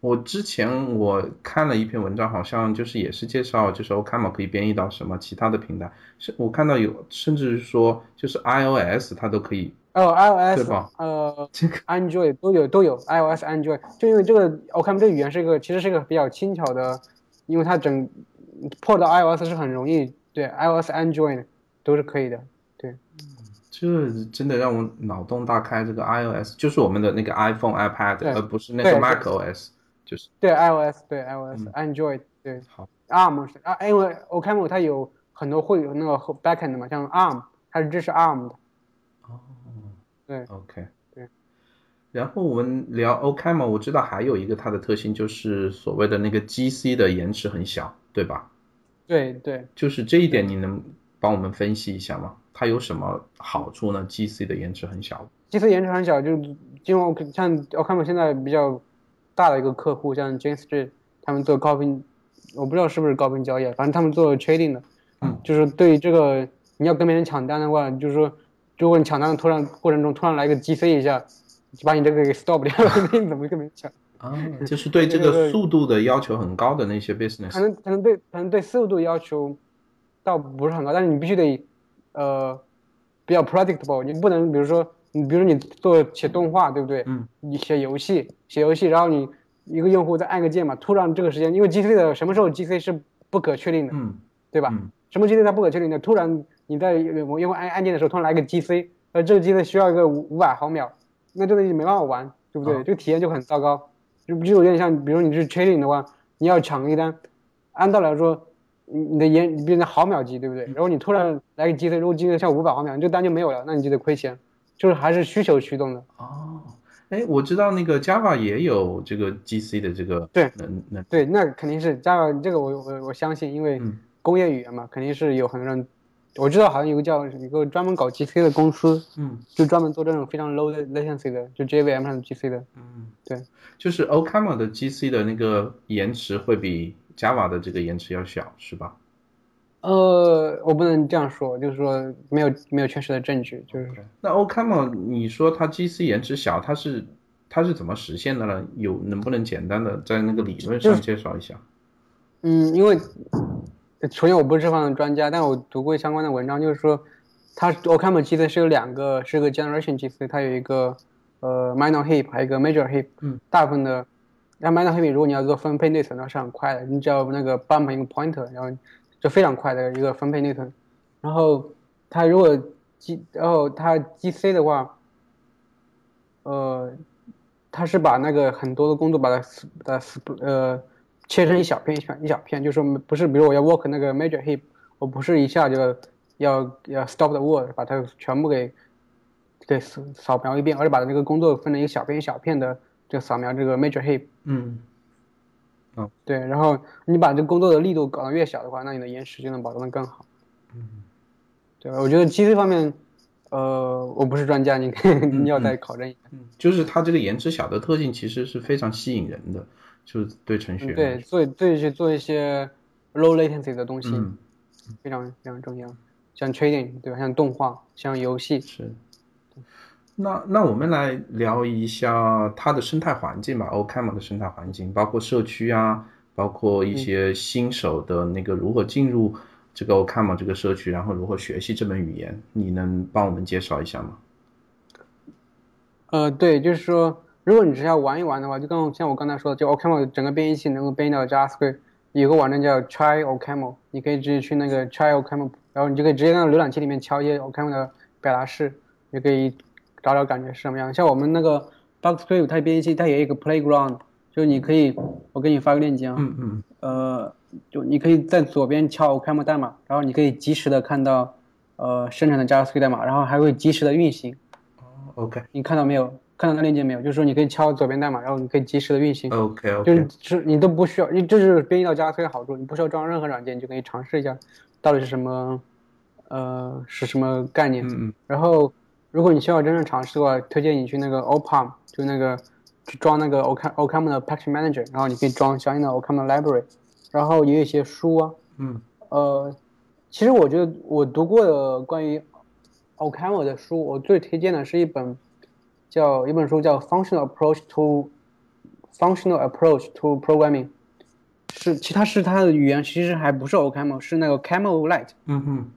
我之前我看了一篇文章，好像就是也是介绍，就是 OCaml 可以编译到什么其他的平台，是我看到有甚至是说就是 iOS 它都可以，哦，iOS 呃 这个 Android 都有都有 iOS Android，就因为这个 OCaml 这个语言是一个其实是一个比较轻巧的，因为它整 port 到 iOS 是很容易，对 iOS Android 都是可以的。对这真的让我脑洞大开。这个 iOS 就是我们的那个 iPhone、iPad，而不是那个 macOS，就是对 iOS 对 iOS、嗯 Android 对好 ARM 是啊，因为 OCaml 它有很多会有那个后 backend 的嘛，像 ARM 它是支持 ARM 的。哦，对，OK，对。然后我们聊 OCaml，我知道还有一个它的特性就是所谓的那个 GC 的延迟很小，对吧？对对，就是这一点，你能帮我们分析一下吗？它有什么好处呢？GC 的延迟很小。GC 延迟很小，就因为我像 OCaml 现在比较大的一个客户，像 Jane Street，他们做高频，我不知道是不是高频交易，反正他们做 trading 的，嗯，就是对于这个你要跟别人抢单的话，就是说，如果你抢单的突然过程中突然来个 GC 一下，就把你这个给 stop 掉了，那 你怎么跟别人抢？啊，就是对这个速度的要求很高的那些 business 可。能可能对可能对速度要求倒不是很高，但是你必须得呃比较 predictable，你不能比如说你比如你做写动画对不对？嗯，你写游戏写游戏，然后你一个用户再按个键嘛，突然这个时间，因为 GC 的什么时候 GC 是不可确定的，嗯，对吧？嗯什么 GC 它不可确定的，突然你在我用户按按键的时候突然来个 GC，呃这个 GC 需要一个五五百毫秒，那这个没办法玩，对不对？啊这个体验就很糟糕。就就有点像，比如你是 trading 的话，你要抢一单，按道理来说，你你的延你变成毫秒级，对不对？然后你突然来个 GC，如果 GC 像五百毫秒，你这单就没有了，那你就得亏钱，就是还是需求驱动的。哦，哎，我知道那个 Java 也有这个 GC 的这个对能能，对，那肯定是 Java 这个我我我相信，因为嗯工业语言嘛，肯定是有很多人，我知道好像有个叫一个专门搞 GC 的公司，嗯就专门做这种非常 low 的 latency 的，就 JVM 上的 GC 的。嗯，对，就是 Okama 的 GC 的那个延迟会比 Java 的这个延迟要小，是吧？呃，我不能这样说，就是说没有没有确实的证据，就是那 Okama，你说它 GC 延迟小，它是它是怎么实现的呢？有能不能简单的在那个理论上介绍一下？嗯，因为呃首先我不是这方面的专家，但我读过相关的文章，就是说它 OCaml GC 是有两个，是个 generation GC，它有一个呃 minor heap，还有一个 major heap。嗯，大部分的，那 minor heap 如果你要做分配内存的话是很快的，你只要那个 bump 一个 pointer，然后就非常快的一个分配内存。然后它如果 G，然后它 GC 的话，呃，它是把那个很多的工作把它把它呃切成一小片一小一小片，就是说不是比如我要 work 那个 major heap，我不是一下就要要 stop the word 把它全部给给扫扫描一遍，而是把这个工作分成一小片一小片的就扫描这个 major heap。嗯嗯对，然后你把这个工作的力度搞得越小的话，那你的延迟就能保证的更好。嗯对，我觉得 GC 方面，呃，我不是专家，你可以你要再考证一下。嗯，就是它这个延迟小的特性其实是非常吸引人的，就是对程序员嗯对，说做对去做一些 low latency 的东西，嗯非常非常重要。像 trading 对吧？像动画，像游戏，是。那那我们来聊一下它的生态环境吧，OCaml 的生态环境，包括社区啊，包括一些新手的那个如何进入这个 OCaml 这个社区，然后如何学习这门语言，你能帮我们介绍一下吗？呃，对，就是说，如果你只是要玩一玩的话，就刚像我刚才说的，就 OCaml 整个编译器能够编译到 JavaScript，有个网站叫 Try OCaml，你可以直接去那个 Try OCaml，然后你就可以直接在浏览器里面敲一些 OCaml 的表达式，你可以找找感觉是什么样。像我们那个 Boxscript 它编译器它也有一个 Playground，就你可以，我给你发个链接啊，嗯嗯呃，就你可以在左边敲 OCaml 代码，然后你可以及时的看到呃生成的 JavaScript 代码，然后还会及时的运行。，OK 你看到没有？看到那链接没有？就是说你可以敲左边代码，然后你可以及时的运行，OK 就是 OK，就是你都不需要，你这是编译到 JavaScript 的好处，你不需要装任何软件，你就可以尝试一下到底是什么，呃，是什么概念。嗯嗯然后，如果你需要真正尝试的话，推荐你去那个 OPAM，就那个去装那个 OCam OCaml 的 Package Manager，然后你可以装相应的 Ocam 的 Library，然后也有一些书啊，嗯呃，其实我觉得我读过的关于 OCaml 的书，我最推荐的是一本叫一本书叫《Functional Approach to Functional Approach to Programming》，是其他是它的语言其实还不是 OCaml，是那个 Camel Light。嗯哼，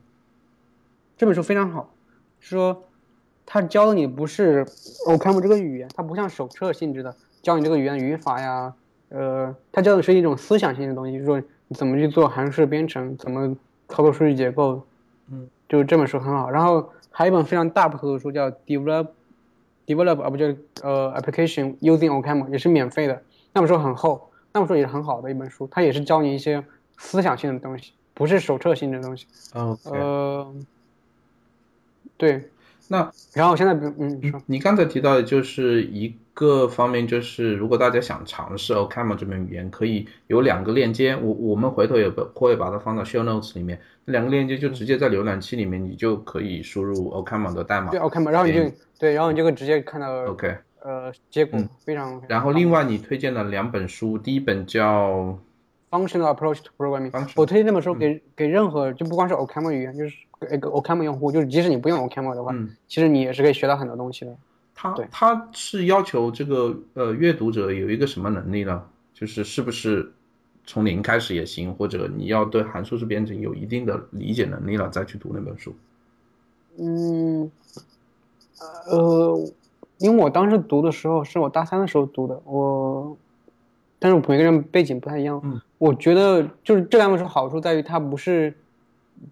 这本书非常好，说它教的你不是 OCaml 这个语言，它不像手册性质的教你这个语言语法呀，呃，它教的是一种思想性的东西，就是说你怎么去做函数编程，怎么操作数据结构，嗯，就是这本书很好。然后还有一本非常大部头的书叫 Develop Develop 啊不就呃 Application Using OCaml，也是免费的，那本书很厚，那本书也是很好的一本书，它也是教你一些思想性的东西，不是手册性的东西。呃，对，那然后现在嗯，你说你刚才提到的就是一个方面，就是如果大家想尝试 OCaml 这门语言，可以有两个链接，我我们回头也会把它放到 show notes 里面。那两个链接就直接在浏览器里面，你就可以输入 OCaml 的代码对。OCaml，然后你就对对，然后你就可以直接看到 OK，呃结果嗯非常。然后另外你推荐了两本书，第一本叫 Functional Approach to Programming，我推荐那本书嗯给给任何就不光是 OCaml 语言，就是给给 OCaml 用户，就是即使你不用 OCaml 的话，嗯，其实你也是可以学到很多东西的。它对它是要求这个呃阅读者有一个什么能力呢？就是是不是从零开始也行，或者你要对函数式编程有一定的理解能力了再去读那本书。嗯，呃，因为我当时读的时候是我大三的时候读的，我，但是每个人背景不太一样。嗯，我觉得就是这两本书好处在于它不是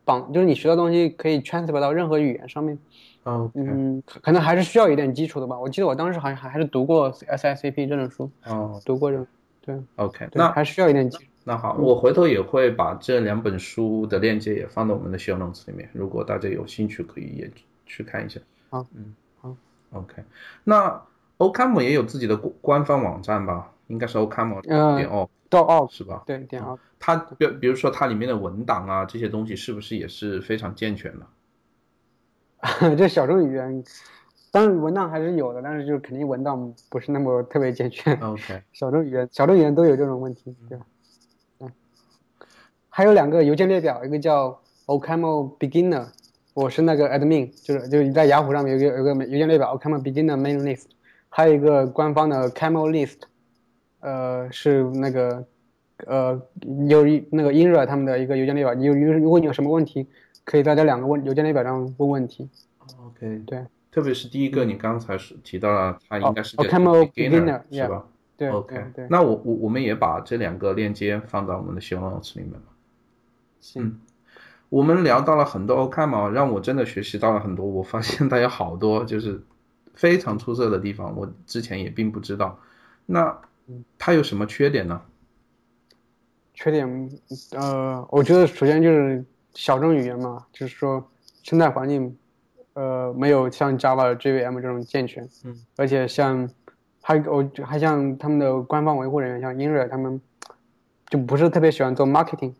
绑，就是你学到东西可以 transfer 到任何语言上面。OK，嗯，可可能还是需要一点基础的吧。我记得我当时好像还还是读过 SICP 这本书，哦读过这种，对，OK，对，那还需要一点基础。那好，我回头也会把这两本书的链接也放到我们的 show notes 里面，如果大家有兴趣，可以也去看一下。好，嗯，好，OK。那 OCaml 也有自己的官官方网站吧？应该是 OCaml 呃点 org 到 o，是吧？对，点 O，它比比如说它里面的文档啊这些东西是不是也是非常健全的？这小众语言，当然文档还是有的，但是就是肯定文档不是那么特别健全。OK，小众语言，小众语言都有这种问题，对吧？嗯，还有两个邮件列表，一个叫 OCaml Beginner，我是那个 admin，就是就是在雅虎上面有个有个邮件列表 OCaml Beginner Main List，还有一个官方的 Camel List，呃，是那个呃有一那个 Inra 他们的一个邮件列表，有有如果你有什么问题，可以在这两个问邮件列表上问问题。OK，对，特别是第一个，你刚才是提到了，它应该是哦个 beginner 是吧对？OK，对对，那我我我们也把这两个链接放到我们的 show notes 里面吧。行，我们聊到了很多 OCaml，让我真的学习到了很多。我发现它有好多就是非常出色的地方，我之前也并不知道。那它有什么缺点呢？缺点，呃，我觉得首先就是小众语言嘛，就是说生态环境，呃，没有像 Java、JVM 这种健全，嗯，而且像还我还像他们的官方维护人员，像 Inra 他们就不是特别喜欢做 marketing，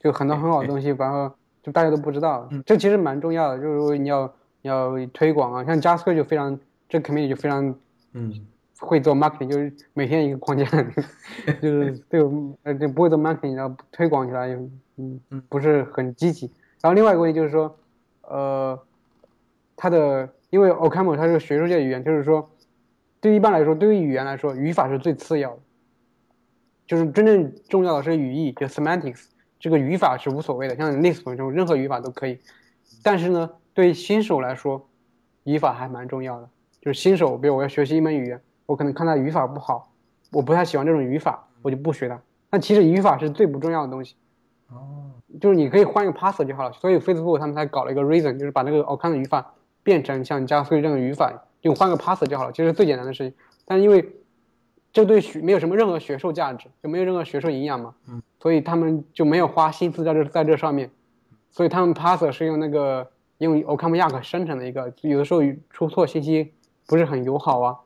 就很多很好的东西，然后就大家都不知道，这其实蛮重要的，就是说你要你要推广啊，像 JavaScript 就非常这 community 就非常嗯会做 marketing，就是每天一个框架，就是对呃就不会做 marketing，然后推广起来也嗯不是很积极。然后另外一个问题就是说，呃，它的因为 OCaml 它是学术界语言，就是说对于一般来说，对于语言来说，语法是最次要的，就是真正重要的是语义，就 semantics，这个语法是无所谓的，像 Lisp 这种任何语法都可以。但是呢，对于新手来说，语法还蛮重要的。就是新手，比如我要学习一门语言，我可能看他语法不好，我不太喜欢这种语法，我就不学它。但其实语法是最不重要的东西，哦就是你可以换一个 parser 就好了。所以 Facebook 他们才搞了一个 reason，就是把那个 OCaml 的语法变成像 JavaScript 这种语法，就换个 parser 就好了，其实是最简单的事情。但因为这对学没有什么任何学术价值，就没有任何学术营养嘛，嗯，所以他们就没有花心思在这在这上面。所以他们 parser 是用那个用 OCaml Yak 生成的一个，有的时候出错信息不是很友好啊。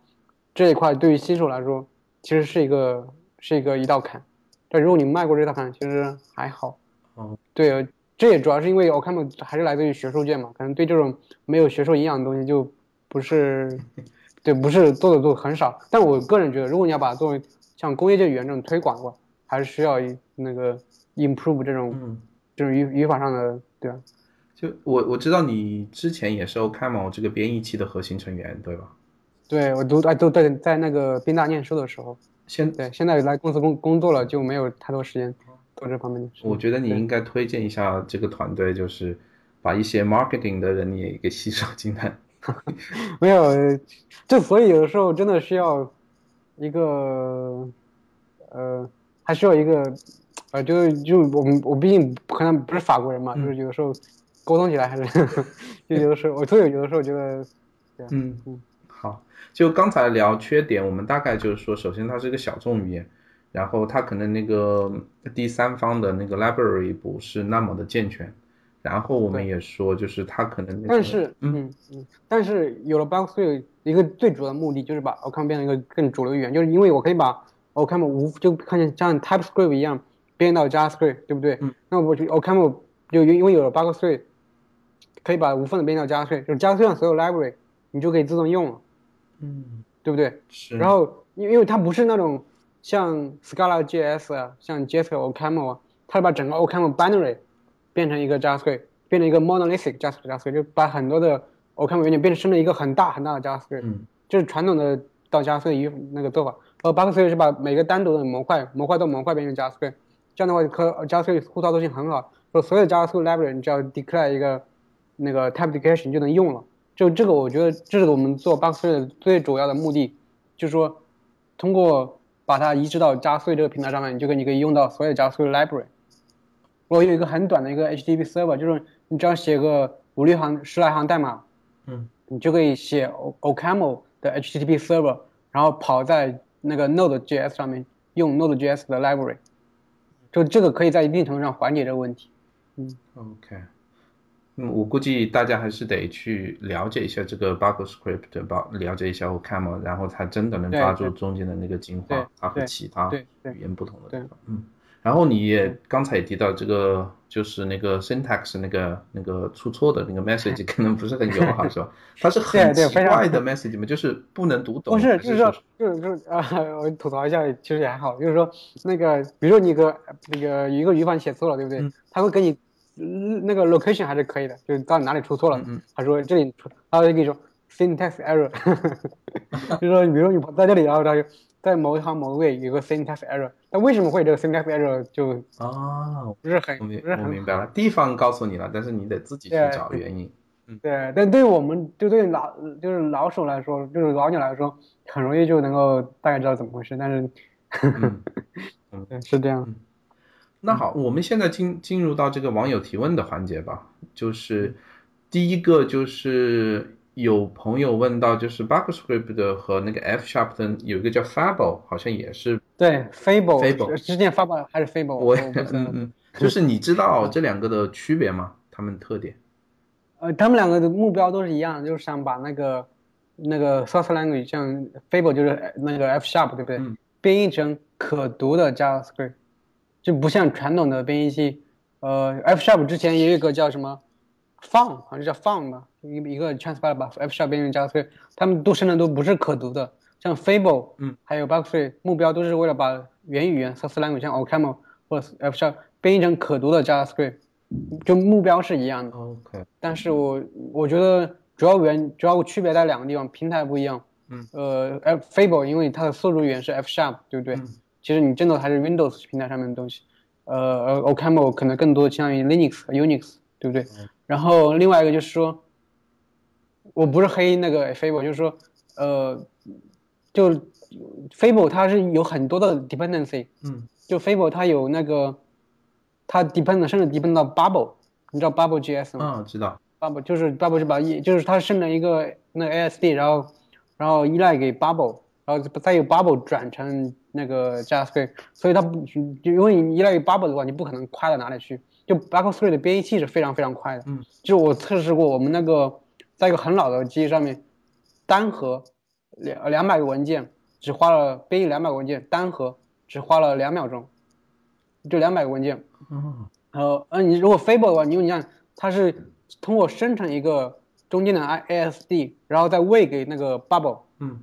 这一块对于新手来说，其实是一个是一个一道坎。但如果你迈过这道坎，其实还好。哦，对，这也主要是因为 OCaml 还是来自于学术界嘛，可能对这种没有学术营养的东西就不是，对，不是做的做很少。但我个人觉得，如果你要把它作为像工业界语言这种推广的话，还是需要一那个 improve 这种嗯，这种语语法上的，对吧？就我我知道你之前也是 OCaml 这个编译器的核心成员，对吧？对，我读哎都在在那个宾大念书的时候，现对，现在来公司工工作了，就没有太多时间做这方面的事。我觉得你应该推荐一下这个团队，就是把一些 marketing 的人也给吸收进来。没有，就所以有的时候真的需要一个，呃，还需要一个，呃，就是就我们我毕竟可能不是法国人嘛，就是有的时候沟通起来还是，就有的时候我特别有的时候觉得，嗯嗯，好，就刚才聊缺点，我们大概就是说，首先它是一个小众语言，然后它可能那个第三方的那个 library 不是那么的健全，然后我们也说，就是它可能那个，但是，嗯嗯嗯，但是有了 b o x 有一个最主要的目的就是把 OCaml 变成一个更主流语言，就是因为我可以把 OCaml 无就看见像 TypeScript 一样编到 JavaScript，对不对？嗯。那我就 OCaml 就因为有了 b o x 可以把无缝的编到 JavaScript，就是 JavaScript 上所有 library 你就可以自动用了，嗯对不对？是，然后因为因为它不是那种像 Scala JS 啊，像 Jasper OCaml 啊，它把整个 OCaml binary 变成一个 JavaScript，变成一个 monolithic JavaScript，JavaScript 就把很多的 OCaml 元件变成了一个很大很大的 JavaScript，、嗯这是传统的到 JavaScript 一那个做法。而 b u x 是把每个单独的模块模块到模块变成 JavaScript，这样的话可 JavaScript 互操作性很好，说所有 JavaScript library 你只要 declare 一个那个 type declaration 就能用了。就这个，我觉得这是我们做 Box 的最主要的目的，就是说，通过把它移植到 JavaScript 这个平台上面，你就可以你可以用到所有 JavaScript library。我有一个很短的一个 HTTP server，就是你只要写个五六行、十来行代码，嗯，你就可以写 O OCaml 的 HTTP server，然后跑在那个 Node.js 上面用 Node.js 的 library，就这个可以在一定程度上缓解这个问题。嗯 OK，嗯，我估计大家还是得去了解一下这个 BuckScript，吧，了解一下 OCaml，然后才真的能抓住中间的那个精华，它和其他语言不同的地方。嗯，然后你也刚才也提到这个，就是那个 syntax 那个那个出错的那个 message 可能不是很友好，是吧？它是 很奇怪的 message 吗？就是不能读懂，不是，就是说，就是就是啊、我吐槽一下，其实也还好，就是说那个，比如说你一个那个有一个语法你写错了，对不对？嗯他会给你嗯那个 location 还是可以的，就是到底哪里出错了，嗯嗯。他说这里出，他会跟你说 syntax error，就是说你比如说你在这里，然后他就在某一行某个位有个 syntax error，那为什么会有这个 syntax error 就啊，不是很我明不是很明白了，地方告诉你了，但是你得自己去找原因。对，但对于我们就对老就是老手来说，就是老鸟来说，很容易就能够大概知道怎么回事，但是嗯，对是这样。那好，我们现在进进入到这个网友提问的环节吧。就是第一个就是有朋友问到，就是 BuckScript 的和那个 F Sharp 的有一个叫 Fable，好像也是对，Fable，Fable 是念 Fable 还是 Fable，我嗯。嗯，就是你知道这两个的区别吗？它们特点？呃，他们两个的目标都是一样，就是想把那个那个 source language，像 Fable 就是那个 F sharp，对不对？嗯编译成可读的 JavaScript，就不像传统的编译器，呃，F sharp 之前也有一个叫什么 Fun，好像叫 Fun 吧，一一个 transpile 把 F sharp 编译成 JavaScript，他们都生成都不是可读的，像 Fable，嗯，还有 BuckScript，目标都是为了把原语言 source language，像 OCaml 或者 F sharp 编译成可读的 JavaScript，就目标是一样的。OK，但是我我觉得主要原主要区别在两个地方，平台不一样。嗯，呃，F Fable 因为它的速度语言是 F Sharp，对不对？嗯其实你真的还是 Windows 平台上面的东西。呃而，OCaml 可能更多倾向于 Linux 和 Unix，对不对？然后另外一个就是说，我不是黑那个 Fable，就是说，呃，就 Fable 它是有很多的 dependency，嗯就 Fable 它有那个，它 depend 甚至 depend 到 Bubble，你知道 Bubble JS 吗？嗯，知道。Bubble 就是 Bubble 是把一就是它生成一个那个 ASD，然后然后依赖给 Bubble，然后再由 Bubble 转成那个 JavaScript，所以它不就因为你依赖于 Bubble 的话，你不可能快到哪里去。就 BuckScript 的编译器是非常非常快的，嗯，就是我测试过，我们那个在一个很老的机器上面，单核两两百个文件只花了编译两百个文件，单核只花了两秒钟，就两百个文件，哦，呃，嗯，你如果 Fable 的话，你你看它是通过生成一个中间的 I ASD，然后再喂给那个 Bubble，嗯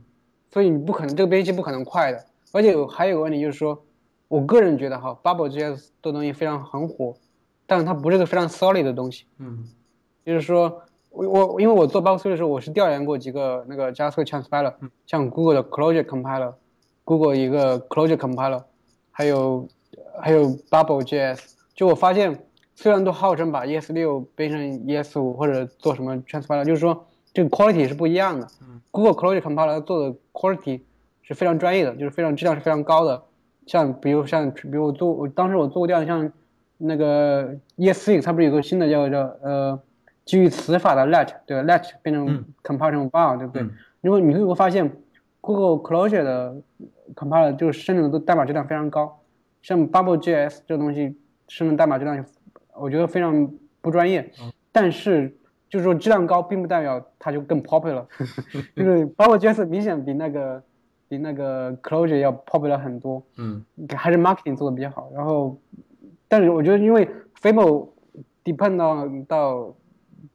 所以你不可能这个编辑器不可能快的。而且有还有个问题就是说，我个人觉得哈，Bubble JS 这东西非常很火，但是它不是个非常 solid 的东西。嗯就是说我我因为我做 box 的时候，我是调研过几个那个 JavaScript transpiler，像 Google 的 Clojure compiler，Google 一个 Clojure compiler，还有还有 Bubble JS，就我发现虽然都号称把 ES 六变成 ES 五或者做什么 transpiler，就是说这个 quality 是不一样的。Google Clojure compiler 做的 quality 是非常专业的，就是非常质量是非常高的。像比如像比如我做我当时我做过调研，像那个 ES6 它不是有个新的叫叫呃基于词法的 Let 对吧？Let 变成 compile 成 bar，对不对？如果你会发现 Google Clojure 的 compiler 就是生成的代码质量非常高，像 Bubble JS 这个东西生成代码质量我觉得非常不专业。但是就是说质量高并不代表它就更 popular，就是 Bubble JS 明显比那个。比那个 Clojure 要 popular 很多，嗯，还是 marketing 做的比较好。然后，但是我觉得因为 Fable depend 到到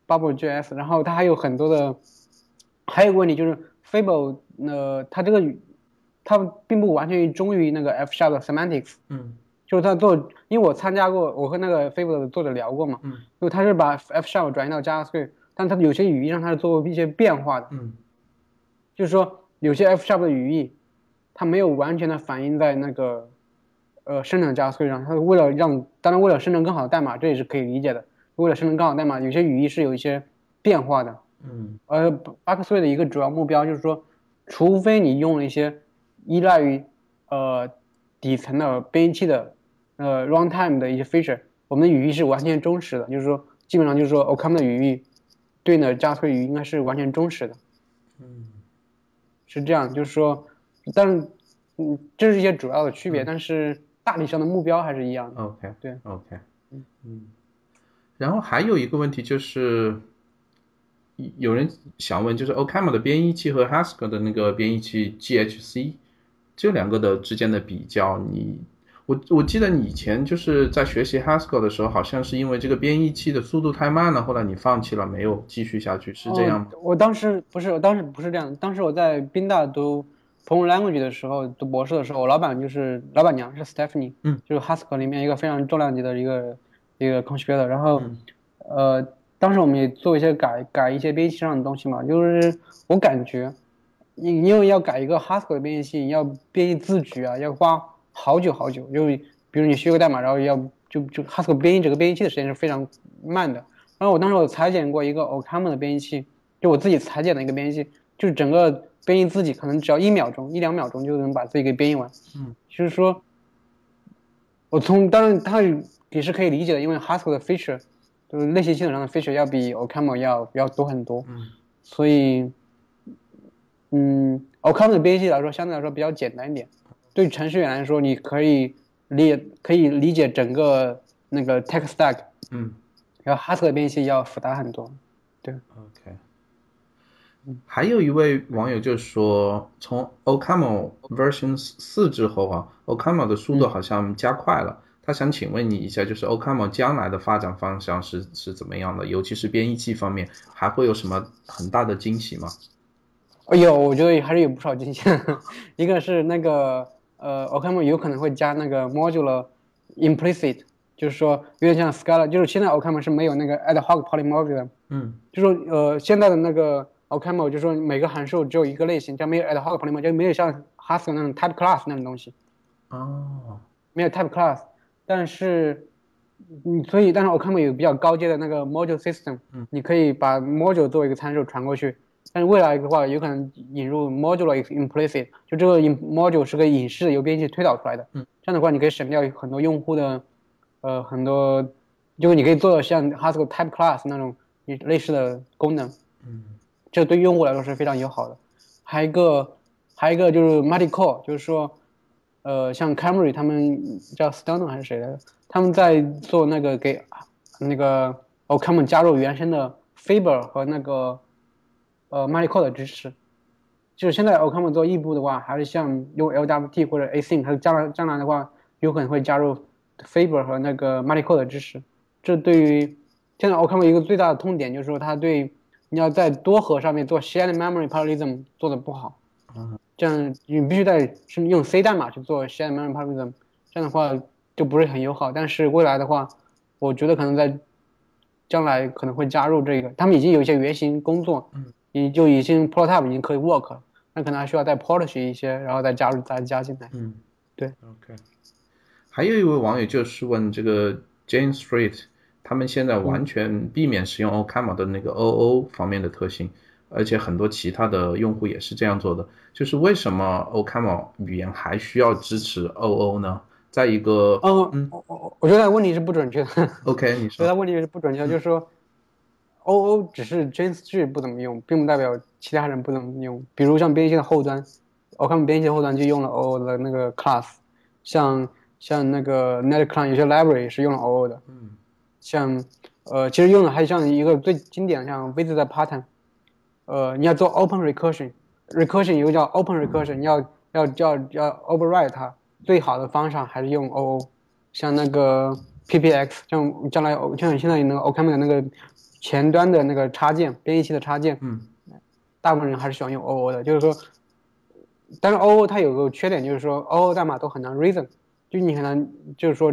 Bubble JS，然后它还有很多的，还有个问题就是 Fable，呃，它这个它并不完全忠于那个 F sharp 的 semantics，嗯，就是他做，因为我参加过，我和那个 Fable 的作者聊过嘛，嗯，因为他是把 F sharp 转移到 JavaScript，但他有些语义上他是做一些变化的，嗯，就是说。有些 F sharp 的语义，它没有完全的反映在那个，呃，生成 JavaScript 上。它为了让，当然为了生成更好的代码，这也是可以理解的。为了生成更好的代码，有些语义是有一些变化的。嗯。而 Backstreet 的一个主要目标就是说，除非你用了一些依赖于呃底层的编译器的呃 runtime 的一些 feature，我们的语义是完全忠实的。就是说，基本上就是说 o c a m 的语义对应的 JavaScript 语义应该是完全忠实的。嗯。是这样，就是说，但是，嗯，这是一些主要的区别，但是大体上的目标还是一样的。OK，对，OK，嗯嗯。然后还有一个问题就是，有人想问，就是 OCaml 的编译器和 Haskell 的那个编译器 GHC 这两个的之间的比较，你。我我记得你以前就是在学习 Haskell 的时候，好像是因为这个编译器的速度太慢了，后来你放弃了，没有继续下去，是这样吗？我当时不是，我当时不是这样。当时我在宾大读 Programming Language 的时候，读博士的时候，我老板就是老板娘是 Stephanie，嗯，就是 Haskell 里面一个非常重量级的一个一个 contributor。然后，呃，当时我们也做一些改改一些编译器上的东西嘛，就是我感觉，因因为要改一个 Haskell 的编译器，要编译字句啊，要花。好久好久，因为比如你修个代码，然后要就就 Haskell 编译整个编译器的时间是非常慢的。然后我当时我裁剪过一个 OCaml 的编译器，就我自己裁剪的一个编译器，就是整个编译自己可能只要一秒钟、一两秒钟就能把自己给编译完。嗯，就是说，我从当然它也是可以理解的，因为 Haskell 的 feature 就是类型系统上的 feature 要比 OCaml 要要多很多。嗯，所以，嗯，OCaml 的编译器来说相对来说比较简单一点。对程序员来说，你可以理可以理解整个那个 tech stack，嗯，然后 Haskell 编译器要复杂很多，对。OK，还有一位网友就说，从 OCaml version 四之后啊，OCaml 的速度好像加快了。他想请问你一下，就是 OCaml 将来的发展方向是是怎么样的？尤其是编译器方面，还会有什么很大的惊喜吗？有，我觉得还是有不少惊喜。一个是那个。呃，OCaml 有可能会加那个 modular implicit，就是说有点像 Scala，就是现在 OCaml 是没有那个 ad hoc polymorphism 的。嗯，就说呃现在的那个 OCaml 就说每个函数只有一个类型，叫没有 ad hoc polymorphism，就没有像 Haskell 那种 type class 那种东西。哦，没有 type class，但是你所以但是 OCaml 有比较高阶的那个 module system，嗯，你可以把 module 作为一个参数传过去。但是未来的话，有可能引入 modular implicit，就这个 module 是个隐式的，由编辑推导出来的。嗯，这样的话，你可以省掉很多用户的，呃，很多，就是你可以做到像 Haskell type class 那种类似的功能。嗯，这对用户来说是非常友好的。还有一个，还有一个就是 multi core，就是说，呃，像 Camry 他们叫 Stone 还是谁的，他们在做那个给那个 OCaml 加入原生的 Fiber 和那个。呃 m a l i c o 的支持，就是现在 OCaml 做异步的话，还是像用 LWT 或者 Async，还有将来将来的话，有可能会加入 Faber 和那个 m a l i c o 的支持。这对于现在 OCaml 一个最大的痛点就是说，它对你要在多核上面做 Shared Memory Parallelism 做的不好。这样你必须在是用 C 代码去做 Shared Memory Parallelism，这样的话就不是很友好。但是未来的话，我觉得可能在将来可能会加入这个，他们已经有一些原型工作，嗯，也就已经 prototype 已经可以 work 了，那可能还需要再 polish 一些，然后再加入再加进来。嗯，对，OK。还有一位网友就是问这个 Jane Street，他们现在完全避免使用 OCaml 的那个 OO 方面的特性，而且很多其他的用户也是这样做的，就是为什么 OCaml 语言还需要支持 OO 呢？在一个，哦，嗯，我我我觉得问题是不准确的。OK，你说，觉得问题是不准确，就是说，OO 只是 James G 不怎么用，并不代表其他人不怎么用。比如像编译器的后端，OCaml 编译器后端就用了 OO 的那个 class，像像那个 NetClient 有些 library 是用了 OO 的，嗯，像呃，其实用的还像一个最经典的像 visit pattern，呃，你要做 open recursion，recursion 有个叫 open recursion，你要要要要 override 它，最好的方式还是用 OO，像那个 PPX，像将来像现在那个 OCaml 的那个前端的那个插件，编译器的插件，嗯，大部分人还是喜欢用 OO 的，就是说，但是 OO 它有个缺点，就是说 OO 代码都很难 reason，就你很难就是说，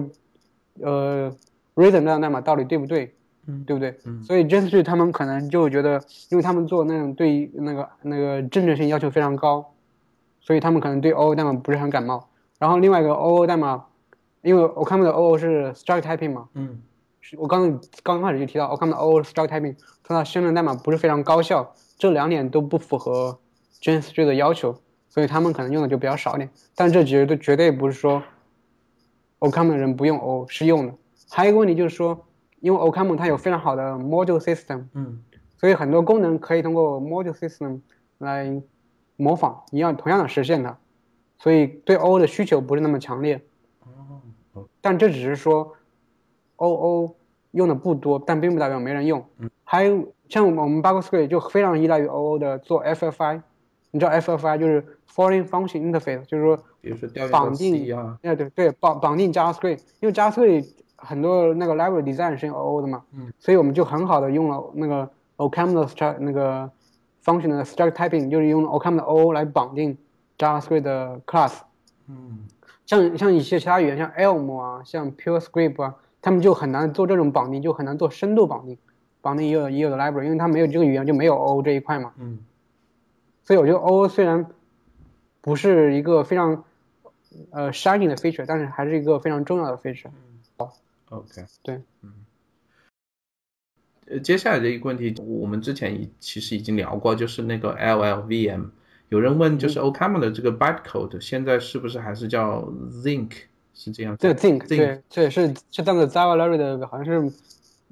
呃，reason 这样代码到底对不对，嗯对不对？嗯所以 JSG 他们可能就觉得，因为他们做那种对那个那个正确性要求非常高，所以他们可能对 OO 代码不是很感冒。然后另外一个 OO 代码，因为 OCaml 的 OO 是 struct typing 嘛，嗯是我刚刚刚开始就提到 OCaml 的是 struct typing，它的生成代码不是非常高效，这两点都不符合 JSG 的要求，所以他们可能用的就比较少一点。但这绝对绝对不是说 OCaml 的人不用 OO 是用的。还有一个问题就是说，因为 OCaml 它有非常好的 module system，嗯所以很多功能可以通过 module system 来模仿，一样同样的实现它，所以对 OO 的需求不是那么强烈。哦，但这只是说 OO 用的不多，但并不代表没人用。还有像我们 Bugoscript 就非常依赖于 OO 的做 FFI，你知道 FFI 就是 Foreign Function Interface，就是说比如说绑定啊，哎，对对，绑绑定 JavaScript，因为 JavaScript 很多那个 library design 是用 OO 的嘛，嗯，所以我们就很好的用了那个 OCaml 的 struct 那个 function 的 struct typing，就是用 OCaml 的 OO 来绑定 JavaScript 的 class。嗯像像一些其他语言，像 Elm 啊，像 PureScript 啊，他们就很难做这种绑定，就很难做深度绑定，绑定也有也有的 library，因为它没有这个语言就没有 OO 这一块嘛。嗯所以我觉得 OO 虽然不是一个非常呃 shining 的 feature，但是还是一个非常重要的 feature。好，OK，对，嗯。呃，接下来的一个问题，我们之前已其实已经聊过，就是那个 LLVM。有人问，就是 OCaml 的这个 bytecode 现在是不是还是叫 Zinc？是这样子？这个 Think 对对是是当个 Java Library 的，好像是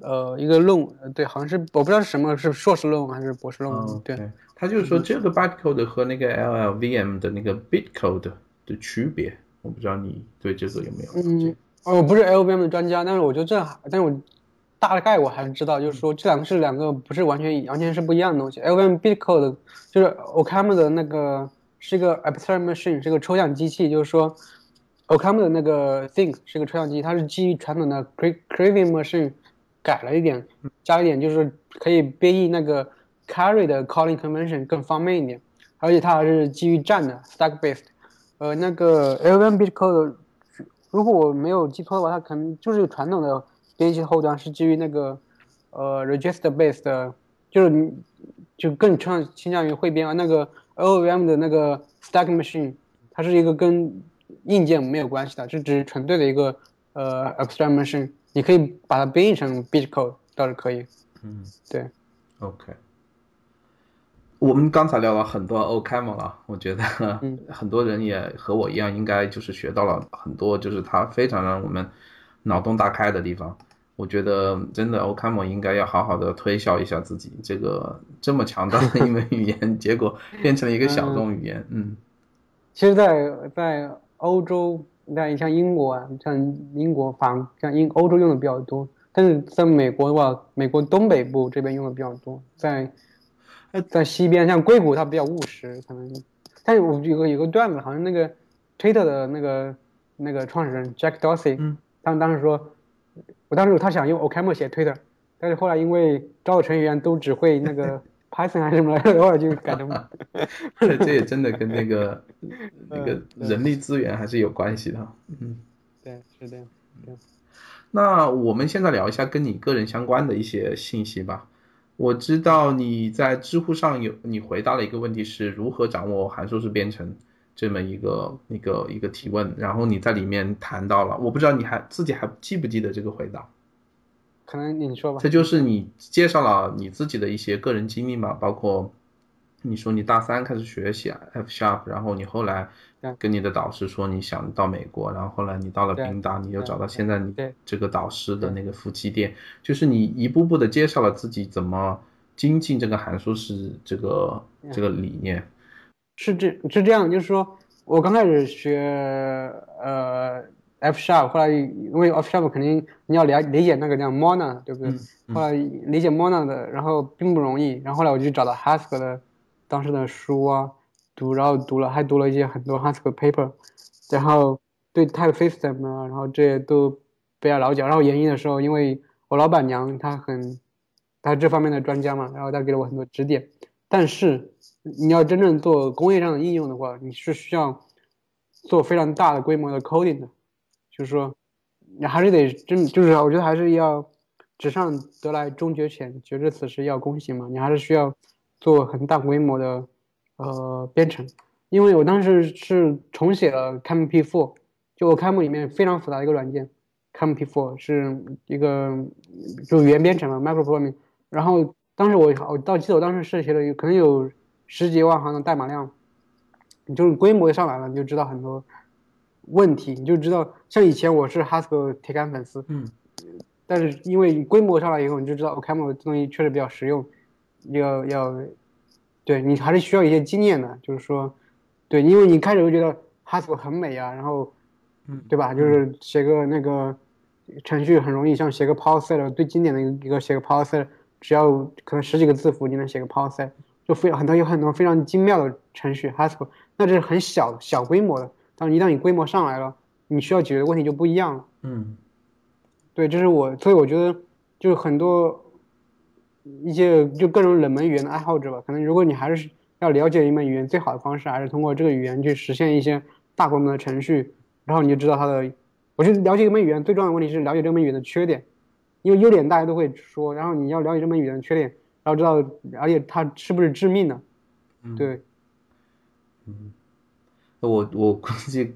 呃一个论文，呃对，好像是我不知道是什么，是硕士论文还是博士论文。哦，对，，他就是说这个 bytecode 和那个 LLVM 的那个 bitcode 的区别，我不知道你对这个有没有了解？嗯，哦我不是 LLVM 的专家，但是我觉得这还，但是我大概我还是知道，就是说这两个是两个不是完全完全是不一样的东西。LVM bitcode 就是 OCaml 的那个是一个 abstract machine，是个抽象机器，就是说 OCaml 的那个 think 是个抽象机，它是基于传统的 Craving machine 改了一点，加了一点就是可以编译那个 carry 的 calling convention 更方便一点，而且它还是基于站的 stack based。呃，那个 LVM bitcode 如果我没有记错的话，它可能就是传统的编辑后端是基于那个呃 register based，的就是就更倾倾向于汇编，而那个 LVM 的那个 stack machine，它是一个跟硬件没有关系的，这只是纯粹的一个呃 abstract machine，你可以把它编译成 bitcode 倒是可以。嗯，对，OK，我们刚才聊了很多 OCaml 了，我觉得嗯 很多人也和我一样，应该就是学到了很多，就是它非常让我们脑洞大开的地方。我觉得真的 OCaml 应该要好好的推销一下自己这个这么强大的一门语言，结果变成了一个小众语言。嗯其实在，在欧洲，在像英国啊，像英国、法，像英欧洲用的比较多，但是在美国的话，美国东北部这边用的比较多，在在西边，像硅谷它比较务实，可能。但是我有个有个段子，好像那个 Twitter 的那个那个创始人 Jack Dorsey，他们当时说，我当时他想用 OCaml 写 Twitter，但是后来因为招的程序员都只会那个 Python 还是什么来着，偶尔就改成 这这也真的跟那个 那个人力资源还是有关系的。嗯。对，是这样。那我们现在聊一下跟你个人相关的一些信息吧。我知道你在知乎上有你回答了一个问题，是如何掌握函数式编程这么一个一个一个提问，然后你在里面谈到了，我不知道你还自己还记不记得这个回答？可能你说吧。这就是你介绍了你自己的一些个人经历嘛，包括你说你大三开始学习 F sharp，然后你后来跟你的导师说你想到美国，然后后来你到了宾大，你又找到现在你这个导师的那个夫妻店，就是你一步步的介绍了自己怎么精进这个函数式这个这个理念。是这是这样，就是说我刚开始学呃。F sharp，后来因为 F sharp 肯定你要了理解那个叫 Mono，对不对？后来理解 Mono 的，然后并不容易。然后后来我就找到 Haskell 的当时的书啊，读，然后读了，还读了一些很多 Haskell paper，然后对 Type System 啊，然后这些都比较了解。然后研一的时候，因为我老板娘她很，她这方面的专家嘛，然后她给了我很多指点。但是你要真正做工业上的应用的话，你是需要做非常大的规模的 coding 的。就是说，你还是得真，就是我觉得还是要纸上得来终觉浅，绝知此时要躬行嘛。你还是需要做很大规模的呃编程，因为我当时是重写了 CAMP4，就我 CAM 里面非常复杂的一个软件，CAMP4 是一个就语言编程嘛，microprogramming。然后当时我我到记得我当时是写了可能有十几万行的代码量，你就是规模上来了，你就知道很多。问题你就知道，像以前我是 Haskell 铁杆粉丝，嗯，但是因为规模上来以后，你就知道 OCaml 这东西确实比较实用，要要，对你还是需要一些经验的，就是说，对，因为你开始会觉得 Haskell 很美啊，然后，嗯，对吧？就是写个那个程序很容易，像写个 PowerSet 最经典的一个写个 PowerSet，只要可能十几个字符你能写个 PowerSet，就非常很多有很多非常精妙的程序 Haskell，那这是很小小规模的。但一旦你规模上来了，你需要解决的问题就不一样了。嗯，对，这是我，所以我觉得就是很多一些就各种冷门语言的爱好者吧，可能如果你还是要了解一门语言，最好的方式还是通过这个语言去实现一些大规模的程序，然后你就知道它的。我觉得了解一门语言最重要的问题是了解这门语言的缺点，因为优点大家都会说，然后你要了解这门语言的缺点，然后知道而且它是不是致命的。对，嗯。我我估计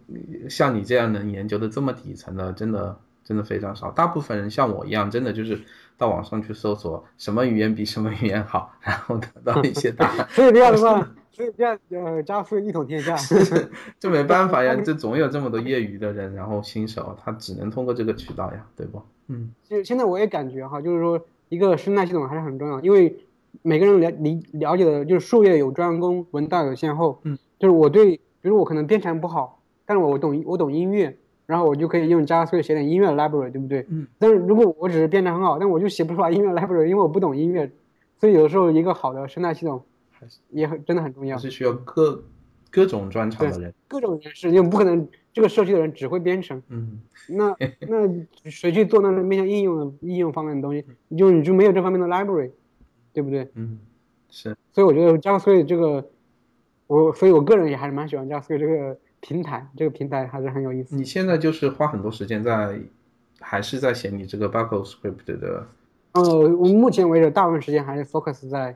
像你这样能研究的这么底层的，真的真的非常少。大部分人像我一样，真的就是到网上去搜索什么语言比什么语言好，然后得到一些答案。所以这样的话，所以这样呃，加速一统天下，这没办法呀，这总有这么多业余的人，然后新手他只能通过这个渠道呀，对不？嗯，就现在我也感觉哈，就是说一个生态系统还是很重要，因为每个人了理了解的就是术业有专攻，文道有先后。嗯，就是我对。比如我可能编程不好，但是我我懂我懂音乐，然后我就可以用 JavaScript 写点音乐 library，对不对？嗯。但是如果我只是编程很好，但我就写不出来音乐 library，因为我不懂音乐。所以有的时候一个好的生态系统还也很真的很重要。是需要各各种专长的人。各种人士，因为不可能这个社区的人只会编程。嗯。那那谁去做那个面向应用的应用方面的东西？你就你就没有这方面的 library，对不对？嗯，是。所以我觉得 JavaScript 这个。我所以，我个人也还是蛮喜欢 JavaScript 这个平台，这个平台还是很有意思。你现在就是花很多时间在，还是在写你这个 BuckleScript 的？呃，我目前为止大部分时间还是 focus 在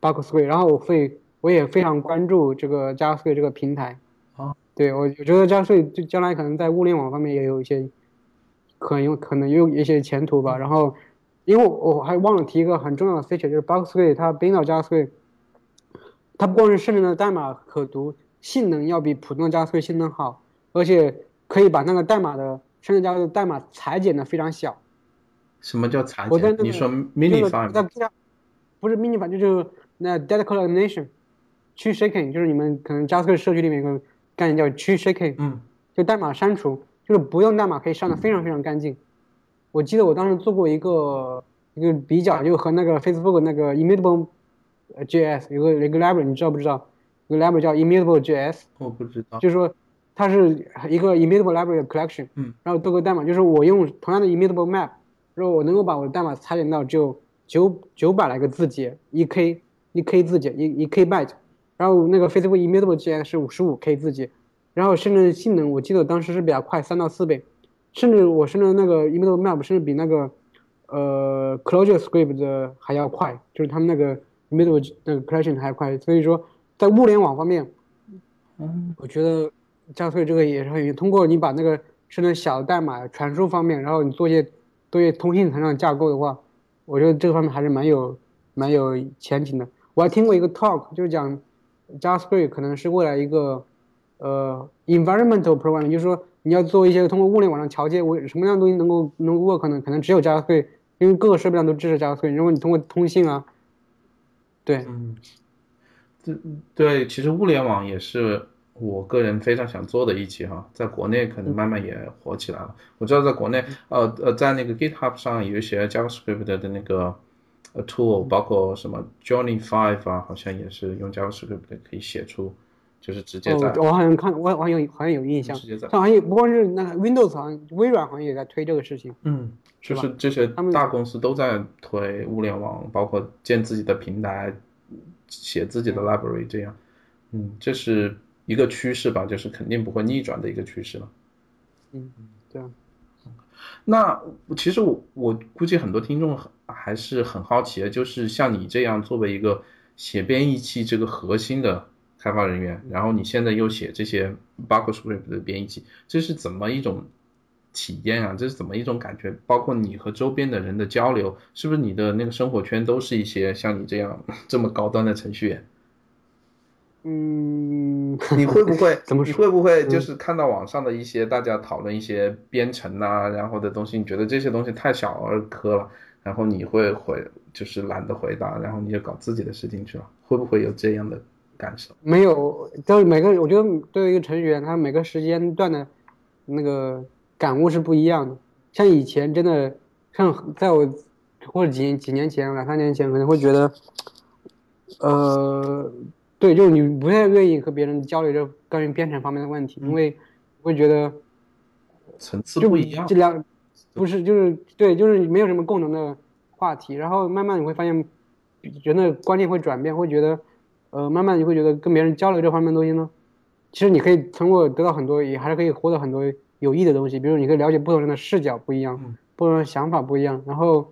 BuckleScript，然后我会我也非常关注这个 JavaScript 这个平台。啊，对我我觉得 JavaScript 就将来可能在物联网方面也有一些可能有可能有一些前途吧。然后，因为我还忘了提一个很重要的 feature，就是 BuckleScript 它编到 JavaScript。它不光是生成的代码可读，性能要比普通的 JavaScript 性能好，而且可以把那个代码的生成加的代码裁剪的非常小。什么叫裁剪？你说 mini file？不是 mini file，就是那 data coordination，去 shaking，就是你们可能 JavaScript 社区里面有个概念叫去 shaking，嗯，就代码删除，就是不用代码可以删的非常非常干净。我记得我当时做过一个一个比较，就和那个 Facebook 那个 immutable。呃，JS 有个一个 library，你知道不知道？有个 library 叫 immutable JS。我不知道。就是说，它是一个 immutable library 的 collection。嗯。然后多个代码，就是我用同样的 immutable map，然后我能够把我的代码裁剪到只有九九百来个字节，一 K 一 K 字节，一一 K byte。然后那个 Facebook immutable JS 是五十五 K 字节，然后生成性能我记得当时是比较快三到四倍。甚至我甚至那个 immutable map 甚至比那个呃 Clojure script 的还要快，就是他们那个那个 collection 还快。所以说，在物联网方面，嗯我觉得 JavaScript 这个也是很通过你把那个生成小的代码传输方面，然后你做一些做一些通信层上架构的话，我觉得这个方面还是蛮有蛮有前景的。我还听过一个 talk，就是讲 JavaScript 可能是未来一个呃 environmental program，就是说你要做一些通过物联网上桥接，为什么样的东西能够能够 work 呢？可能只有 JavaScript，因为各个设备上都支持 JavaScript。如果你通过通信啊，对，嗯，这对，其实物联网也是我个人非常想做的一期哈，在国内可能慢慢也火起来了。我知道在国内，呃呃，在那个 GitHub 上有一些 JavaScript 的那个呃 tool，包括什么 Johnny Five 啊，好像也是用 JavaScript 可以写出，就是直接在哦，我好像看，我好像有好像有印象，直接在像好像也不光是那个 Windows，好像微软好像也在推这个事情。嗯，就是这些大公司都在推物联网，包括建自己的平台，写自己的 library，这样，嗯，这是一个趋势吧，就是肯定不会逆转的一个趋势了。嗯，对啊，那其实我我估计很多听众还是很好奇的，就是像你这样作为一个写编译器这个核心的开发人员，然后你现在又写这些 BuckScript 的编译器，这是怎么一种体验啊？这是怎么一种感觉？包括你和周边的人的交流，是不是你的那个生活圈都是一些像你这样 这么高端的程序员？嗯，你会不会怎么说你会不会就是看到网上的一些大家讨论一些编程啊，然后的东西，你觉得这些东西太小儿科了，然后你会回就是懒得回答，然后你就搞自己的事情去了，会不会有这样的感受？没有，就是每个，我觉得对于一个程序员，他每个时间段的那个感悟是不一样的。像以前真的，像在我或者几几年前、两三年前，可能会觉得，呃，对，就是你不太愿意和别人交流这关于编程方面的问题，因为会觉得层次就不一样这。两不是就是对，就是没有什么共同的话题，然后慢慢你会发现，人的观念会转变，会觉得，呃，慢慢你会觉得跟别人交流这方面的东西呢，其实你可以通过得到很多，也还是可以获得很多有益的东西，比如你可以了解不同人的视角不一样，嗯不同人的想法不一样，然后，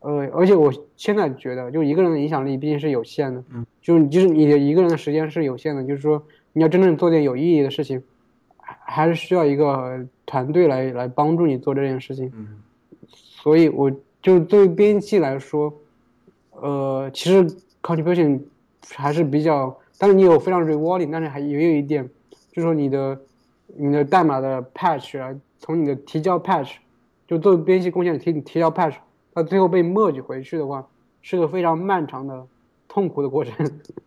呃，而且我现在觉得，就一个人的影响力毕竟是有限的，嗯，就是你就是你的一个人的时间是有限的，就是说你要真正做点有意义的事情，还还是需要一个团队来来帮助你做这件事情。嗯所以我就对于编辑器来说，呃，其实 contribution 还是比较，但是你有非常 rewarding，但是还也有一点，就是说你的你的代码的 patch 啊，从你的提交 patch，就做编辑贡献提提交 patch，它最后被 merge 回去的话，是个非常漫长的、痛苦的过程。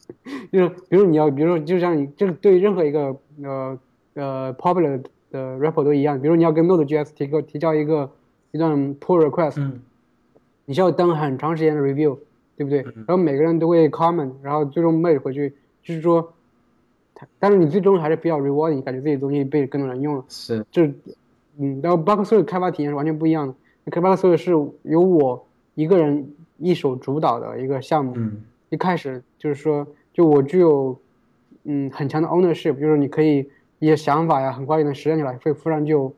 就是比如你要，比如说就像你这个对任何一个呃呃 popular 的 repo 都一样，比如你要跟 Node.js 提个提交一个一段 pull request，嗯你需要等很长时间的 review，对不对？然后每个人都会 comment，然后最终 merge 回去，就是说，它但是你最终还是比较 rewarding，感觉自己的东西被更多人用了。是就是，嗯，然后 b u g s w o r 开发体验是完全不一样的。那 b u g s w o r 是由我一个人一手主导的一个项目，嗯一开始就是说，就我具有嗯很强的 ownership，就是你可以一些想法呀，很快就能实现起来，会非常就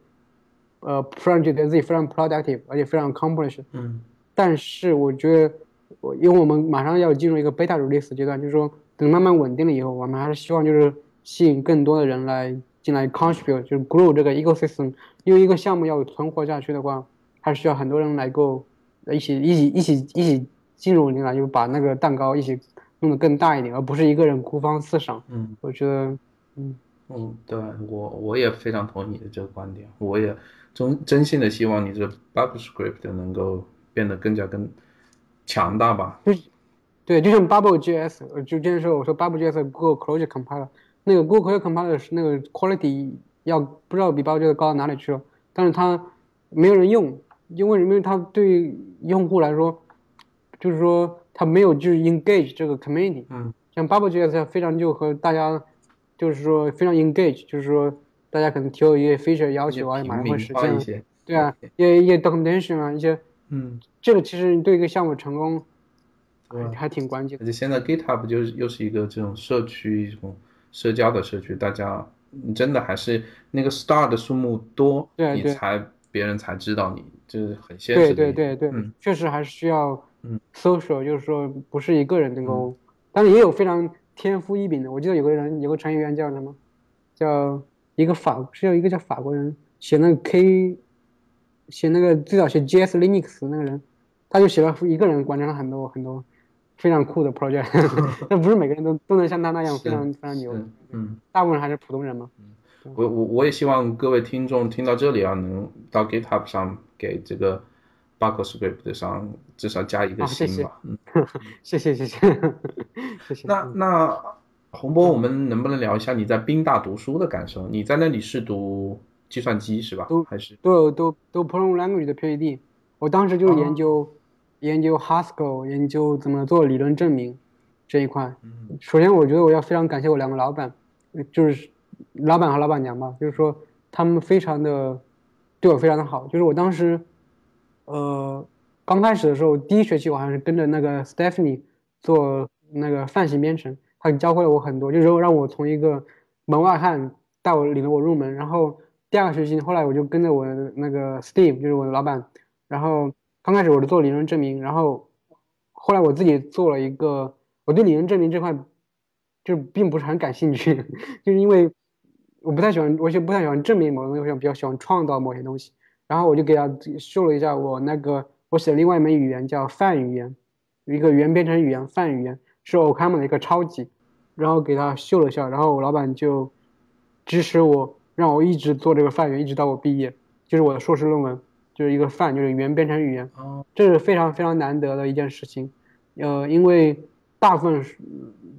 呃非常觉得自己非常 productive，而且非常 accomplished。嗯但是我觉得，我因为我们马上要进入一个 beta release 阶段，就是说等慢慢稳定了以后，我们还是希望就是吸引更多的人来进来 contribute，就是 grow 这个 ecosystem。因为一个项目要存活下去的话，还是需要很多人来够一起一起一起一起进入进来，就把那个蛋糕一起弄得更大一点，而不是一个人孤芳自赏。嗯我觉得，嗯嗯，对我我也非常同意你的这个观点，我也真真心的希望你这 BubleScript 能够变得更加更强大吧。对，就像 Bubble.js，呃就之前说我说 Bubble.js Google Closure Compiler，那个 Google Clojure compiler 是那个 quality 要不知道比 Bubble.js 高到哪里去了，但是它没有人用，因为因为它对用户来说，就是说它没有就是 engage 这个 community，嗯像 Bubble.js 非常就和大家就是说非常 engage，就是说大家可能提有一些 feature 要求啊，马上会平实现。对啊，一些一些 documentation 啊，一些嗯，这个其实对一个项目成功对还还挺关键的。而且现在 GitHub 就是又是一个这种社区，一种社交的社区，大家你真的还是那个 star 的数目多，对对你才别人才知道你，就是很现实对的。对对对，嗯确实还是需要嗯 social，就是说不是一个人能够，但是也有非常天赋异禀的。我记得有个人，有个程序员叫什么，叫一个法是叫一个叫法国人写那个 K，写那个最早写 JS Linux 那个人，他就写了一个人完成了很多很多非常酷的 project，但不是每个人都都能像他那样非常非常牛，嗯。大部分人还是普通人嘛。我我我也希望各位听众听到这里啊，能到 GitHub 上给这个 BuckleScript 上至少加一个星吧。嗯，谢谢谢谢谢谢。那那洪波，我们能不能聊一下你在宾大读书的感受？你在那里是读计算机是吧都？还是都有都都 program language 的 PhD，我当时就是哦研究、研究 Haskell，研究怎么做理论证明这一块。嗯首先，我觉得我要非常感谢我两个老板，呃就是老板和老板娘吧，就是说他们非常的对我非常的好。就是我当时，呃，刚开始的时候，第一学期我还是跟着那个 Stephanie 做那个泛型编程，他教会了我很多，就是让我从一个门外汉带我领了我入门。然后第二个学期，后来我就跟着我那个 Steve，就是我的老板，然后刚开始我是做理论证明，然后后来我自己做了一个，我对理论证明这块就并不是很感兴趣，就是因为我不太喜欢，我就不太喜欢证明某些东西，我比较喜欢创造某些东西。然后我就给他秀了一下我那个我写的另外一门语言叫泛语言，一个原编程语言泛语言是 Ocaml 的一个超级，然后给他秀了一下，然后我老板就支持我，让我一直做这个泛语言，一直到我毕业，就是我的硕士论文就是一个泛，就是语言编程语言。哦这是非常非常难得的一件事情，呃，因为大部分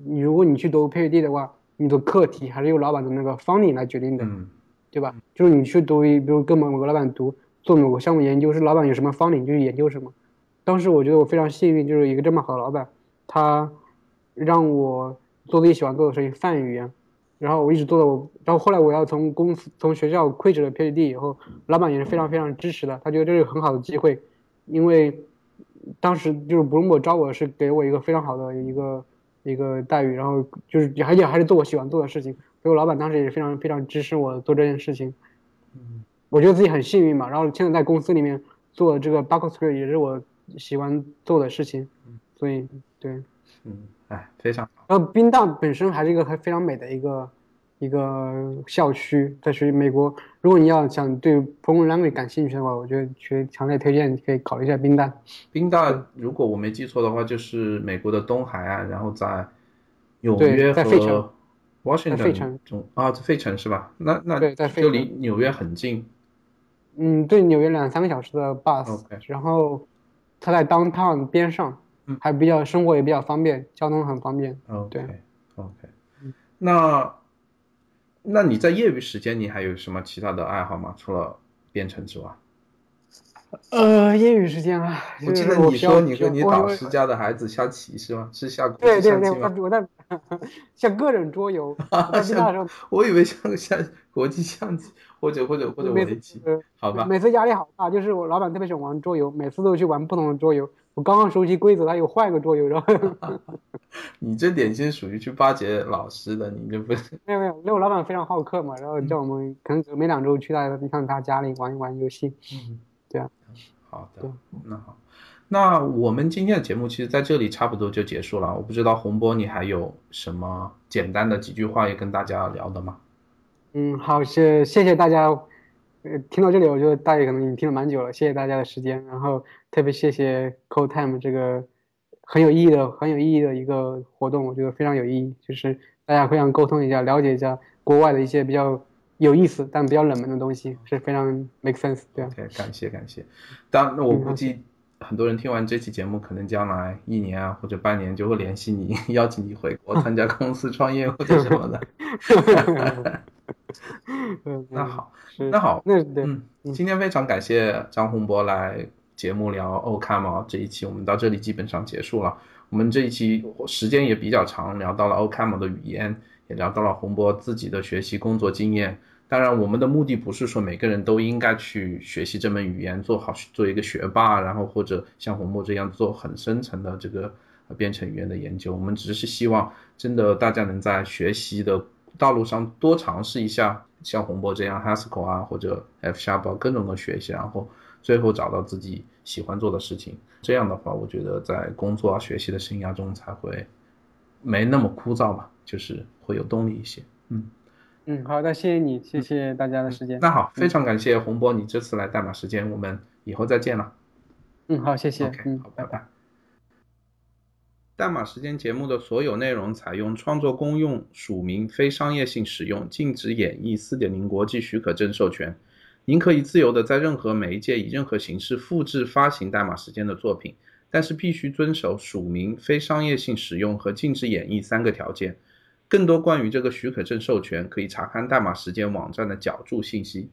你如果你去读 PhD 的话，你的课题还是由老板的那个 funding 来决定的，嗯对吧？就是你去读一，比如跟某个老板读做某个项目研究，是老板有什么 funding 就去研究什么。当时我觉得我非常幸运，就是一个这么好的老板，他让我做自己喜欢做的事情，泛语言，然后我一直做到我，然后后来我要从公司从学校 quit 了 PhD 以后，老板也是非常非常支持的，他觉得这是很好的机会，因为当时就是 Bloomberg 招我是给我一个非常好的一个一个待遇，然后就是而且还是做我喜欢做的事情，所以我老板当时也是非常非常支持我做这件事情。嗯我觉得自己很幸运嘛，然后现在在公司里面做这个 b u c k l e s c r e e 也是我喜欢做的事情，所以对。嗯，哎，非常好。然后宾大本身还是一个很非常美的一个一个校区，在属于美国。如果你要想对 program language 感兴趣的话，我觉得去强烈推荐可以考虑一下宾大。宾大如果我没记错的话，就是美国的东海岸，然后在纽约在费城和 Washington 在费城中啊，在费城是吧？那那对在费就离纽约很近。嗯，对，纽约两三个小时的 bus，、然后它在 downtown 边上，嗯还比较生活也比较方便，交通很方便。对 OK，那那你在业余时间你还有什么其他的爱好吗？除了编程之外？呃，业余时间啊，我记得你说你和你导师家的孩子下棋是吗？是下国对对对，我在 像个人桌游，我在宾大的时候我以为像像国际象棋或者或者或者每围棋，呃好吧？每次压力好大，就是我老板特别喜欢玩桌游，每次都去玩不同的桌游。我刚刚熟悉规则，他又换一个桌游，然后 你这典型属于去巴结老师的，你这不是？没有没有，因为我老板非常好客嘛，然后叫我们可能每两周去他一趟他家里玩一玩游戏。嗯对啊，好的，那好，那我们今天的节目其实在这里差不多就结束了。我不知道洪波你还有什么简单的几句话要跟大家聊的吗？嗯，好，谢谢谢大家，呃，听到这里，我觉得大家可能已经听了蛮久了，谢谢大家的时间，然后特别谢谢 Code Time 这个很有意义的、很有意义的一个活动，我觉得非常有意义，就是大家互相沟通一下，了解一下国外的一些比较有意思但比较冷门的东西，是非常 make sense，对啊，OK，感谢感谢。当那我估计很多人听完这期节目，可能将来一年啊或者半年就会联系你，邀请你回国参加公司创业或者什么的。嗯，那好，是那好，嗯，今天非常感谢张洪博来节目聊 OCaml 这一期，我们到这里基本上结束了。我们这一期时间也比较长，聊到了 OCaml 的语言，也聊到了洪博自己的学习工作经验。当然，我们的目的不是说每个人都应该去学习这门语言，做好做一个学霸，然后或者像洪博这样做很深层的这个编程语言的研究。我们只是希望，真的大家能在学习的道路上多尝试一下，像洪博这样 Haskell 啊或者 F 下包各种的学习，然后最后找到自己喜欢做的事情。这样的话，我觉得在工作啊学习的生涯中才会没那么枯燥吧，就是会有动力一些。嗯嗯，好的，谢谢你，谢谢大家的时间。那好，非常感谢洪博你这次来代码时间，我们以后再见了。嗯，好，谢谢。OK，好，拜拜。代码时间节目的所有内容采用创作公用、署名、非商业性使用、禁止演绎4.0国际许可证授权。您可以自由的在任何媒介以任何形式复制发行代码时间的作品，但是必须遵守署名、非商业性使用和禁止演绎三个条件。更多关于这个许可证授权，可以查看代码时间网站的脚注信息。